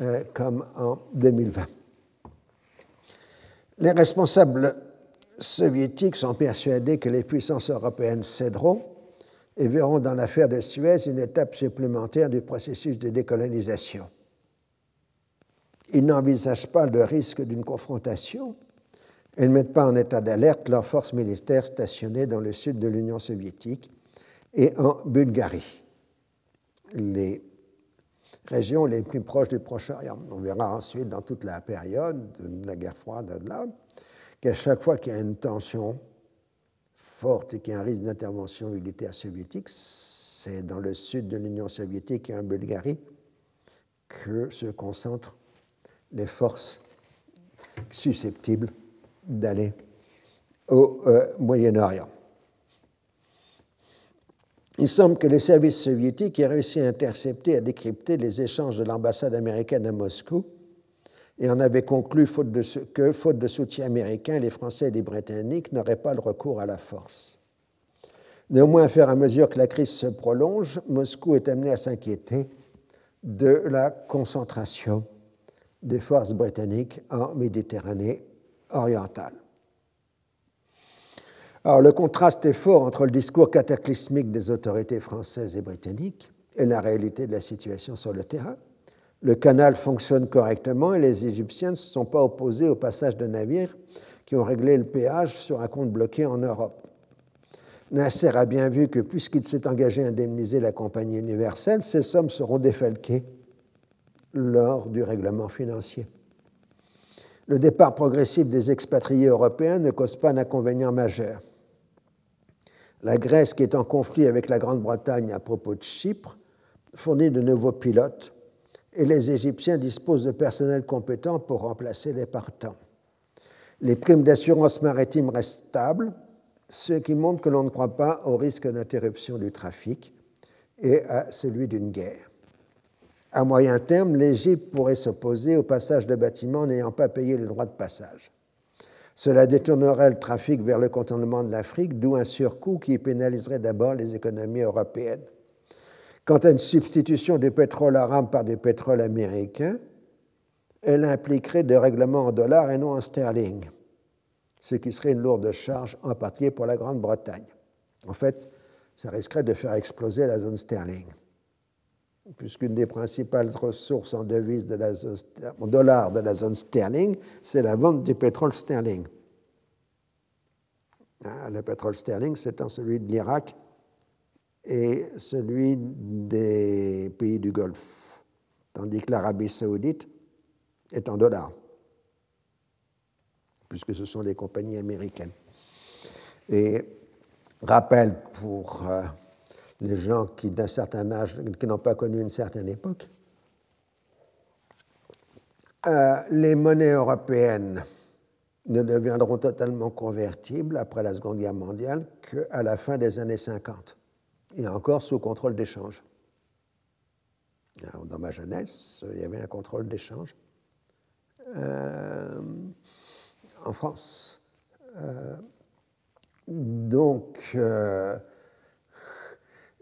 S2: euh, comme en 2020. Les responsables soviétiques sont persuadés que les puissances européennes céderont et verront dans l'affaire de Suez une étape supplémentaire du processus de décolonisation. Ils n'envisagent pas le risque d'une confrontation et ne mettent pas en état d'alerte leurs forces militaires stationnées dans le sud de l'Union soviétique et en Bulgarie, les régions les plus proches du Proche-Orient. On verra ensuite dans toute la période de la guerre froide là qu'à chaque fois qu'il y a une tension forte et qu'il y a un risque d'intervention militaire soviétique, c'est dans le sud de l'Union soviétique et en Bulgarie que se concentrent les forces susceptibles d'aller au euh, Moyen-Orient. Il semble que les services soviétiques aient réussi à intercepter et à décrypter les échanges de l'ambassade américaine à Moscou et en avait conclu que, faute de soutien américain, les Français et les Britanniques n'auraient pas le recours à la force. Néanmoins, à faire à mesure que la crise se prolonge, Moscou est amené à s'inquiéter de la concentration des forces britanniques en Méditerranée Alors, le contraste est fort entre le discours cataclysmique des autorités françaises et britanniques et la réalité de la situation sur le terrain le canal fonctionne correctement et les Égyptiens ne se sont pas opposés au passage de navires qui ont réglé le péage sur un compte bloqué en Europe. Nasser a bien vu que puisqu'il s'est engagé à indemniser la compagnie universelle, ces sommes seront défalquées lors du règlement financier. Le départ progressif des expatriés européens ne cause pas d'inconvénient majeur. La Grèce, qui est en conflit avec la Grande-Bretagne à propos de Chypre, fournit de nouveaux pilotes et les Égyptiens disposent de personnel compétent pour remplacer les partants. Les primes d'assurance maritime restent stables, ce qui montre que l'on ne croit pas au risque d'interruption du trafic et à celui d'une guerre. À moyen terme, l'Égypte pourrait s'opposer au passage de bâtiments n'ayant pas payé le droit de passage. Cela détournerait le trafic vers le contournement de l'Afrique, d'où un surcoût qui pénaliserait d'abord les économies européennes. Quant à une substitution du pétrole arabe par du pétrole américain, elle impliquerait des règlements en dollars et non en sterling, ce qui serait une lourde charge, en particulier pour la Grande-Bretagne. En fait, ça risquerait de faire exploser la zone sterling, puisqu'une des principales ressources en devises de la zone, en dollars de la zone sterling, c'est la vente du pétrole sterling. Ah, le pétrole sterling, c'est celui de l'Irak et celui des pays du Golfe, tandis que l'Arabie saoudite est en dollars, puisque ce sont des compagnies américaines. Et rappel pour euh, les gens qui, d'un certain âge, n'ont pas connu une certaine époque, euh, les monnaies européennes ne deviendront totalement convertibles après la Seconde Guerre mondiale qu'à la fin des années 50 et encore sous contrôle d'échange. Dans ma jeunesse, il y avait un contrôle d'échange euh, en France. Euh, donc,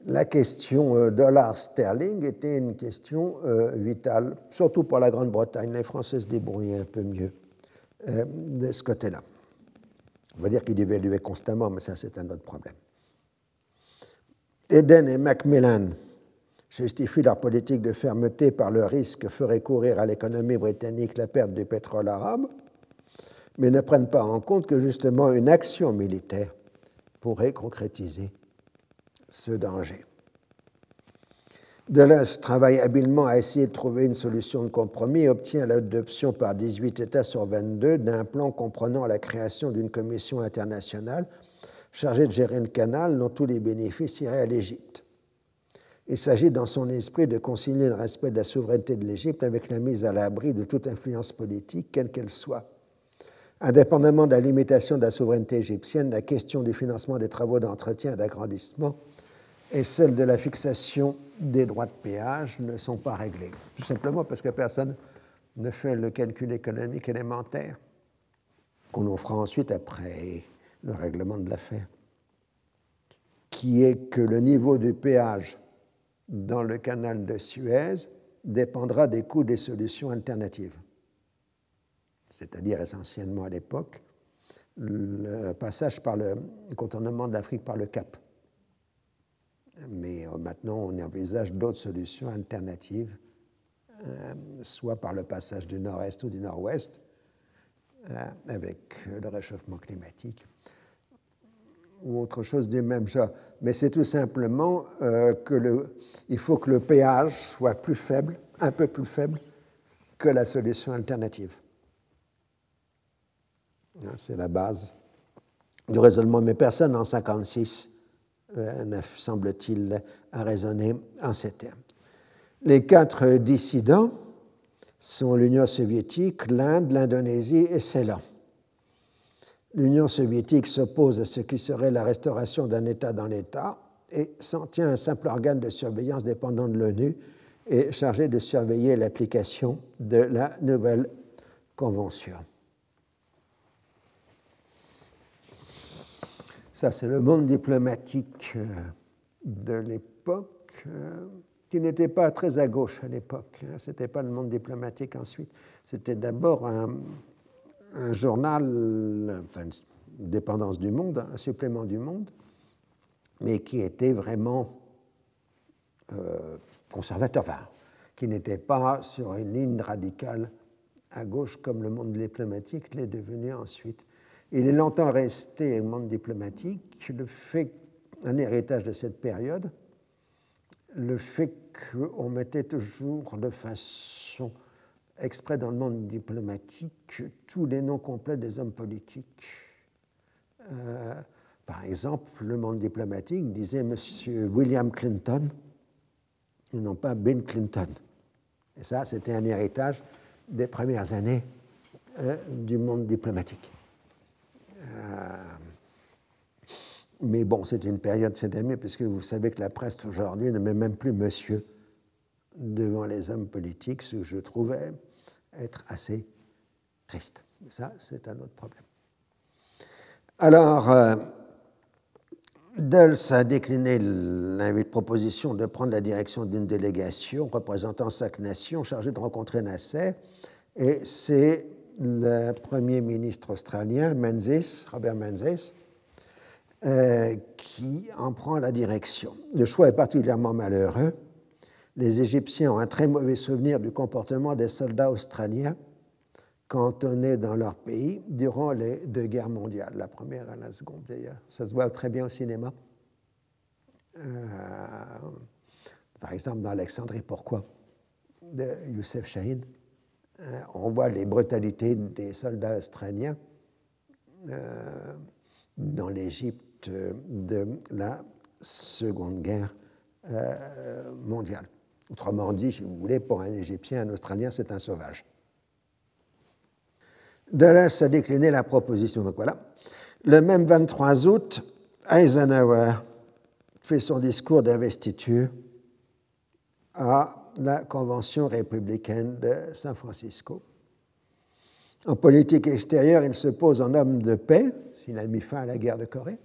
S2: la question dollar-sterling était une question vitale, surtout pour la Grande-Bretagne. Les Français se débrouillaient un peu mieux de ce côté-là. On va dire qu'ils dévaluaient constamment, mais ça, c'est un autre problème. Eden et Macmillan justifient leur politique de fermeté par le risque que ferait courir à l'économie britannique la perte du pétrole arabe, mais ne prennent pas en compte que justement une action militaire pourrait concrétiser ce danger. Dulles travaille habilement à essayer de trouver une solution de compromis et obtient l'adoption par 18 États sur 22 d'un plan comprenant la création d'une commission internationale chargée de gérer le canal dont tous les bénéfices iraient à l'Égypte. Il s'agit dans son esprit de concilier le respect de la souveraineté de l'Égypte avec la mise à l'abri de toute influence politique, quelle qu'elle soit. Indépendamment de la limitation de la souveraineté égyptienne, la question du financement des travaux d'entretien et d'agrandissement et celles de la fixation des droits de péage ne sont pas réglées. Tout simplement parce que personne ne fait le calcul économique élémentaire qu'on en fera ensuite après le règlement de l'affaire, qui est que le niveau du péage dans le canal de Suez dépendra des coûts des solutions alternatives, c'est-à-dire essentiellement à l'époque le passage par le contournement d'Afrique par le Cap mais euh, maintenant on envisage d'autres solutions alternatives, euh, soit par le passage du nord-est ou du nord-ouest, euh, avec le réchauffement climatique, ou autre chose du même genre. Mais c'est tout simplement qu'il faut que le péage soit plus faible, un peu plus faible que la solution alternative. C'est la base du raisonnement. Mais personne en 1956 euh, semble-t-il, à raisonner en ces termes. Les quatre dissidents sont l'Union soviétique, l'Inde, l'Indonésie et Ceylan. L'Union soviétique s'oppose à ce qui serait la restauration d'un État dans l'État et s'en tient un simple organe de surveillance dépendant de l'ONU et chargé de surveiller l'application de la nouvelle convention. Ça, c'est le monde diplomatique euh, de l'époque, euh, qui n'était pas très à gauche à l'époque. Hein. Ce n'était pas le monde diplomatique ensuite. C'était d'abord un, journal, enfin, dépendance du monde, un supplément du monde, mais qui était vraiment euh, conservateur, enfin, qui n'était pas sur une ligne radicale à gauche comme le monde diplomatique l'est devenu ensuite. Il est longtemps resté monde diplomatique. Le fait, un héritage de cette période, le fait qu'on mettait toujours de façon exprès dans le monde diplomatique tous les noms complets des hommes politiques. Euh, par exemple, le monde diplomatique disait M. William Clinton et non pas Ben Clinton. Et ça, c'était un héritage des premières années euh, du monde diplomatique. Euh, mais bon, c'est une période, mieux, puisque vous savez que la presse aujourd'hui ne met même plus monsieur devant les hommes politiques, ce que je trouvais être assez triste. Mais ça, c'est un autre problème. Alors, euh, Dulles a décliné l'invite proposition de prendre la direction d'une délégation représentant chaque nation chargée de rencontrer Nasser, et c'est le Premier ministre australien, Menzies, Robert Menzies, euh, qui en prend la direction. Le choix est particulièrement malheureux. Les Égyptiens ont un très mauvais souvenir du comportement des soldats australiens cantonnés dans leur pays durant les deux guerres mondiales, la première et la seconde d'ailleurs. Ça se voit très bien au cinéma. Euh, par exemple, dans Alexandrie, pourquoi de Youssef Chahid. Euh, on voit les brutalités des soldats australiens euh, dans l'Égypte de la Seconde Guerre euh, mondiale. Autrement dit, si vous voulez, pour un Égyptien, un Australien, c'est un sauvage. Dulles a décliné la proposition. Donc voilà. Le même 23 août, Eisenhower fait son discours d'investiture à la Convention républicaine de San Francisco. En politique extérieure, il se pose en homme de paix, s'il a mis fin à la guerre de Corée,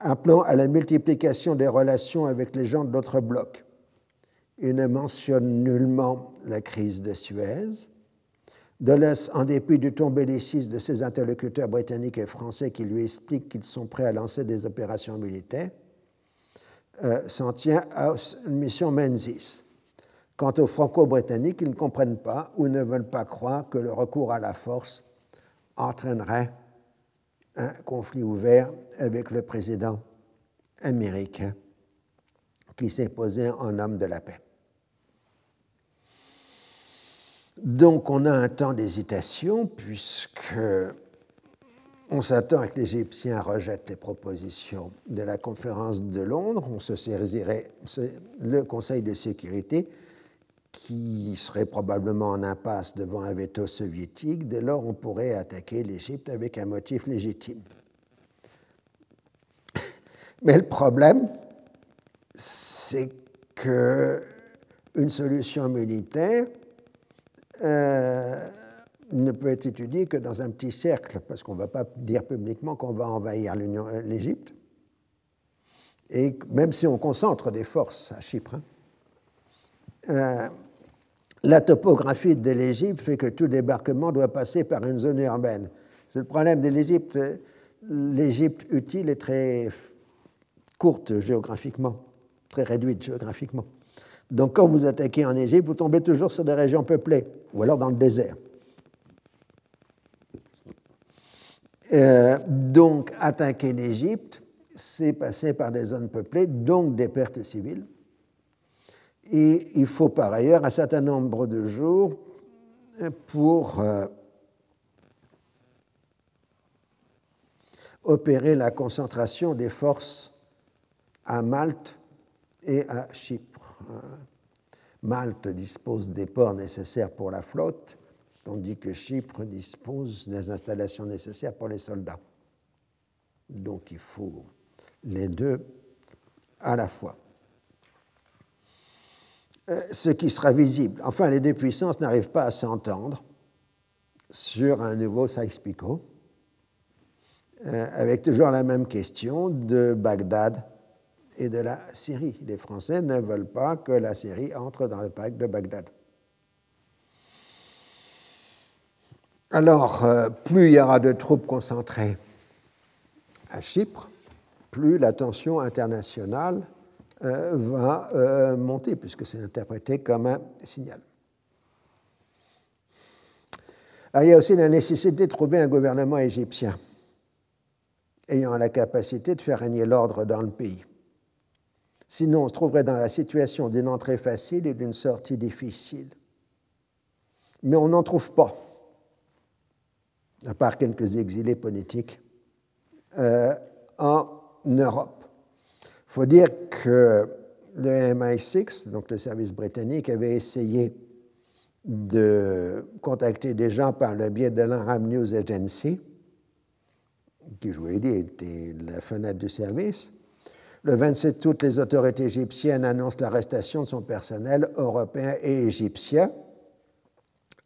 S2: appelant à la multiplication des relations avec les gens de l'autre bloc. Il ne mentionne nullement la crise de Suez. Dulles, en dépit du ton belliciste de ses interlocuteurs britanniques et français qui lui expliquent qu'ils sont prêts à lancer des opérations militaires, euh, s'en tient à une mission Menzies. Quant aux Franco-Britanniques, ils ne comprennent pas ou ne veulent pas croire que le recours à la force entraînerait un conflit ouvert avec le président américain qui posé en homme de la paix. Donc on a un temps d'hésitation puisque on s'attend à que l'Égyptien rejette les propositions de la conférence de Londres, on se saisirait le Conseil de sécurité qui serait probablement en impasse devant un veto soviétique, dès lors on pourrait attaquer l'Égypte avec un motif légitime. *laughs* Mais le problème, c'est que une solution militaire euh, ne peut être étudiée que dans un petit cercle, parce qu'on ne va pas dire publiquement qu'on va envahir euh, l'Égypte. Et même si on concentre des forces à Chypre, hein, euh, la topographie de l'Égypte fait que tout débarquement doit passer par une zone urbaine. C'est le problème de l'Égypte. L'Égypte utile est très courte géographiquement, très réduite géographiquement. Donc quand vous attaquez en Égypte, vous tombez toujours sur des régions peuplées, ou alors dans le désert. Euh, donc attaquer l'Égypte, c'est passer par des zones peuplées, donc des pertes civiles. Et il faut par ailleurs un certain nombre de jours pour euh, opérer la concentration des forces à Malte et à Chypre. Malte dispose des ports nécessaires pour la flotte, tandis que Chypre dispose des installations nécessaires pour les soldats. Donc il faut les deux à la fois. Euh, ce qui sera visible. Enfin, les deux puissances n'arrivent pas à s'entendre sur un nouveau Sykes-Picot, euh, avec toujours la même question de Bagdad et de la Syrie. Les Français ne veulent pas que la Syrie entre dans le pacte de Bagdad. Alors, euh, plus il y aura de troupes concentrées à Chypre, plus la tension internationale va euh, monter, puisque c'est interprété comme un signal. il y a aussi la nécessité de trouver un gouvernement égyptien ayant la capacité de faire régner l'ordre dans le pays. Sinon, on se trouverait dans la situation d'une entrée facile et d'une sortie difficile. Mais on n'en trouve pas, à part quelques exilés politiques, euh, en Europe. Il faut dire que le MI6, donc le service britannique, avait essayé de contacter des gens par le biais de l'Arab News Agency, qui, je vous l'ai dit, était la fenêtre du service. Le 27 août, les autorités égyptiennes annoncent l'arrestation de son personnel européen et égyptien.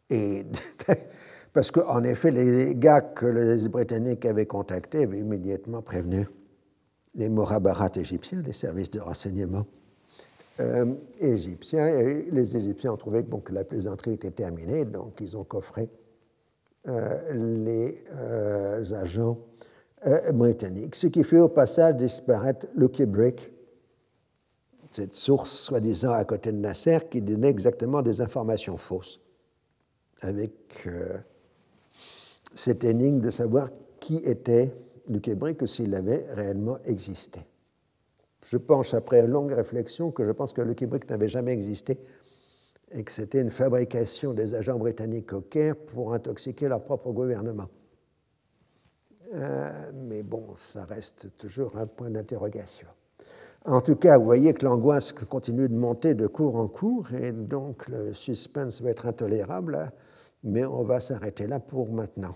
S2: Et *laughs* parce qu'en effet, les gars que les Britanniques avaient contactés avaient immédiatement prévenu les Morabarat égyptiens, les services de renseignement euh, égyptiens. Les Égyptiens ont trouvé que la plaisanterie était terminée, donc ils ont coffré euh, les euh, agents britanniques. Ce qui fait au passage disparaître Lucky Brick, cette source soi-disant à côté de Nasser qui donnait exactement des informations fausses, avec cette énigme de savoir qui était du que s'il avait réellement existé. Je pense, après longue réflexion, que je pense que le Québec n'avait jamais existé et que c'était une fabrication des agents britanniques au Caire pour intoxiquer leur propre gouvernement. Euh, mais bon, ça reste toujours un point d'interrogation. En tout cas, vous voyez que l'angoisse continue de monter de cours en cours et donc le suspense va être intolérable, mais on va s'arrêter là pour maintenant.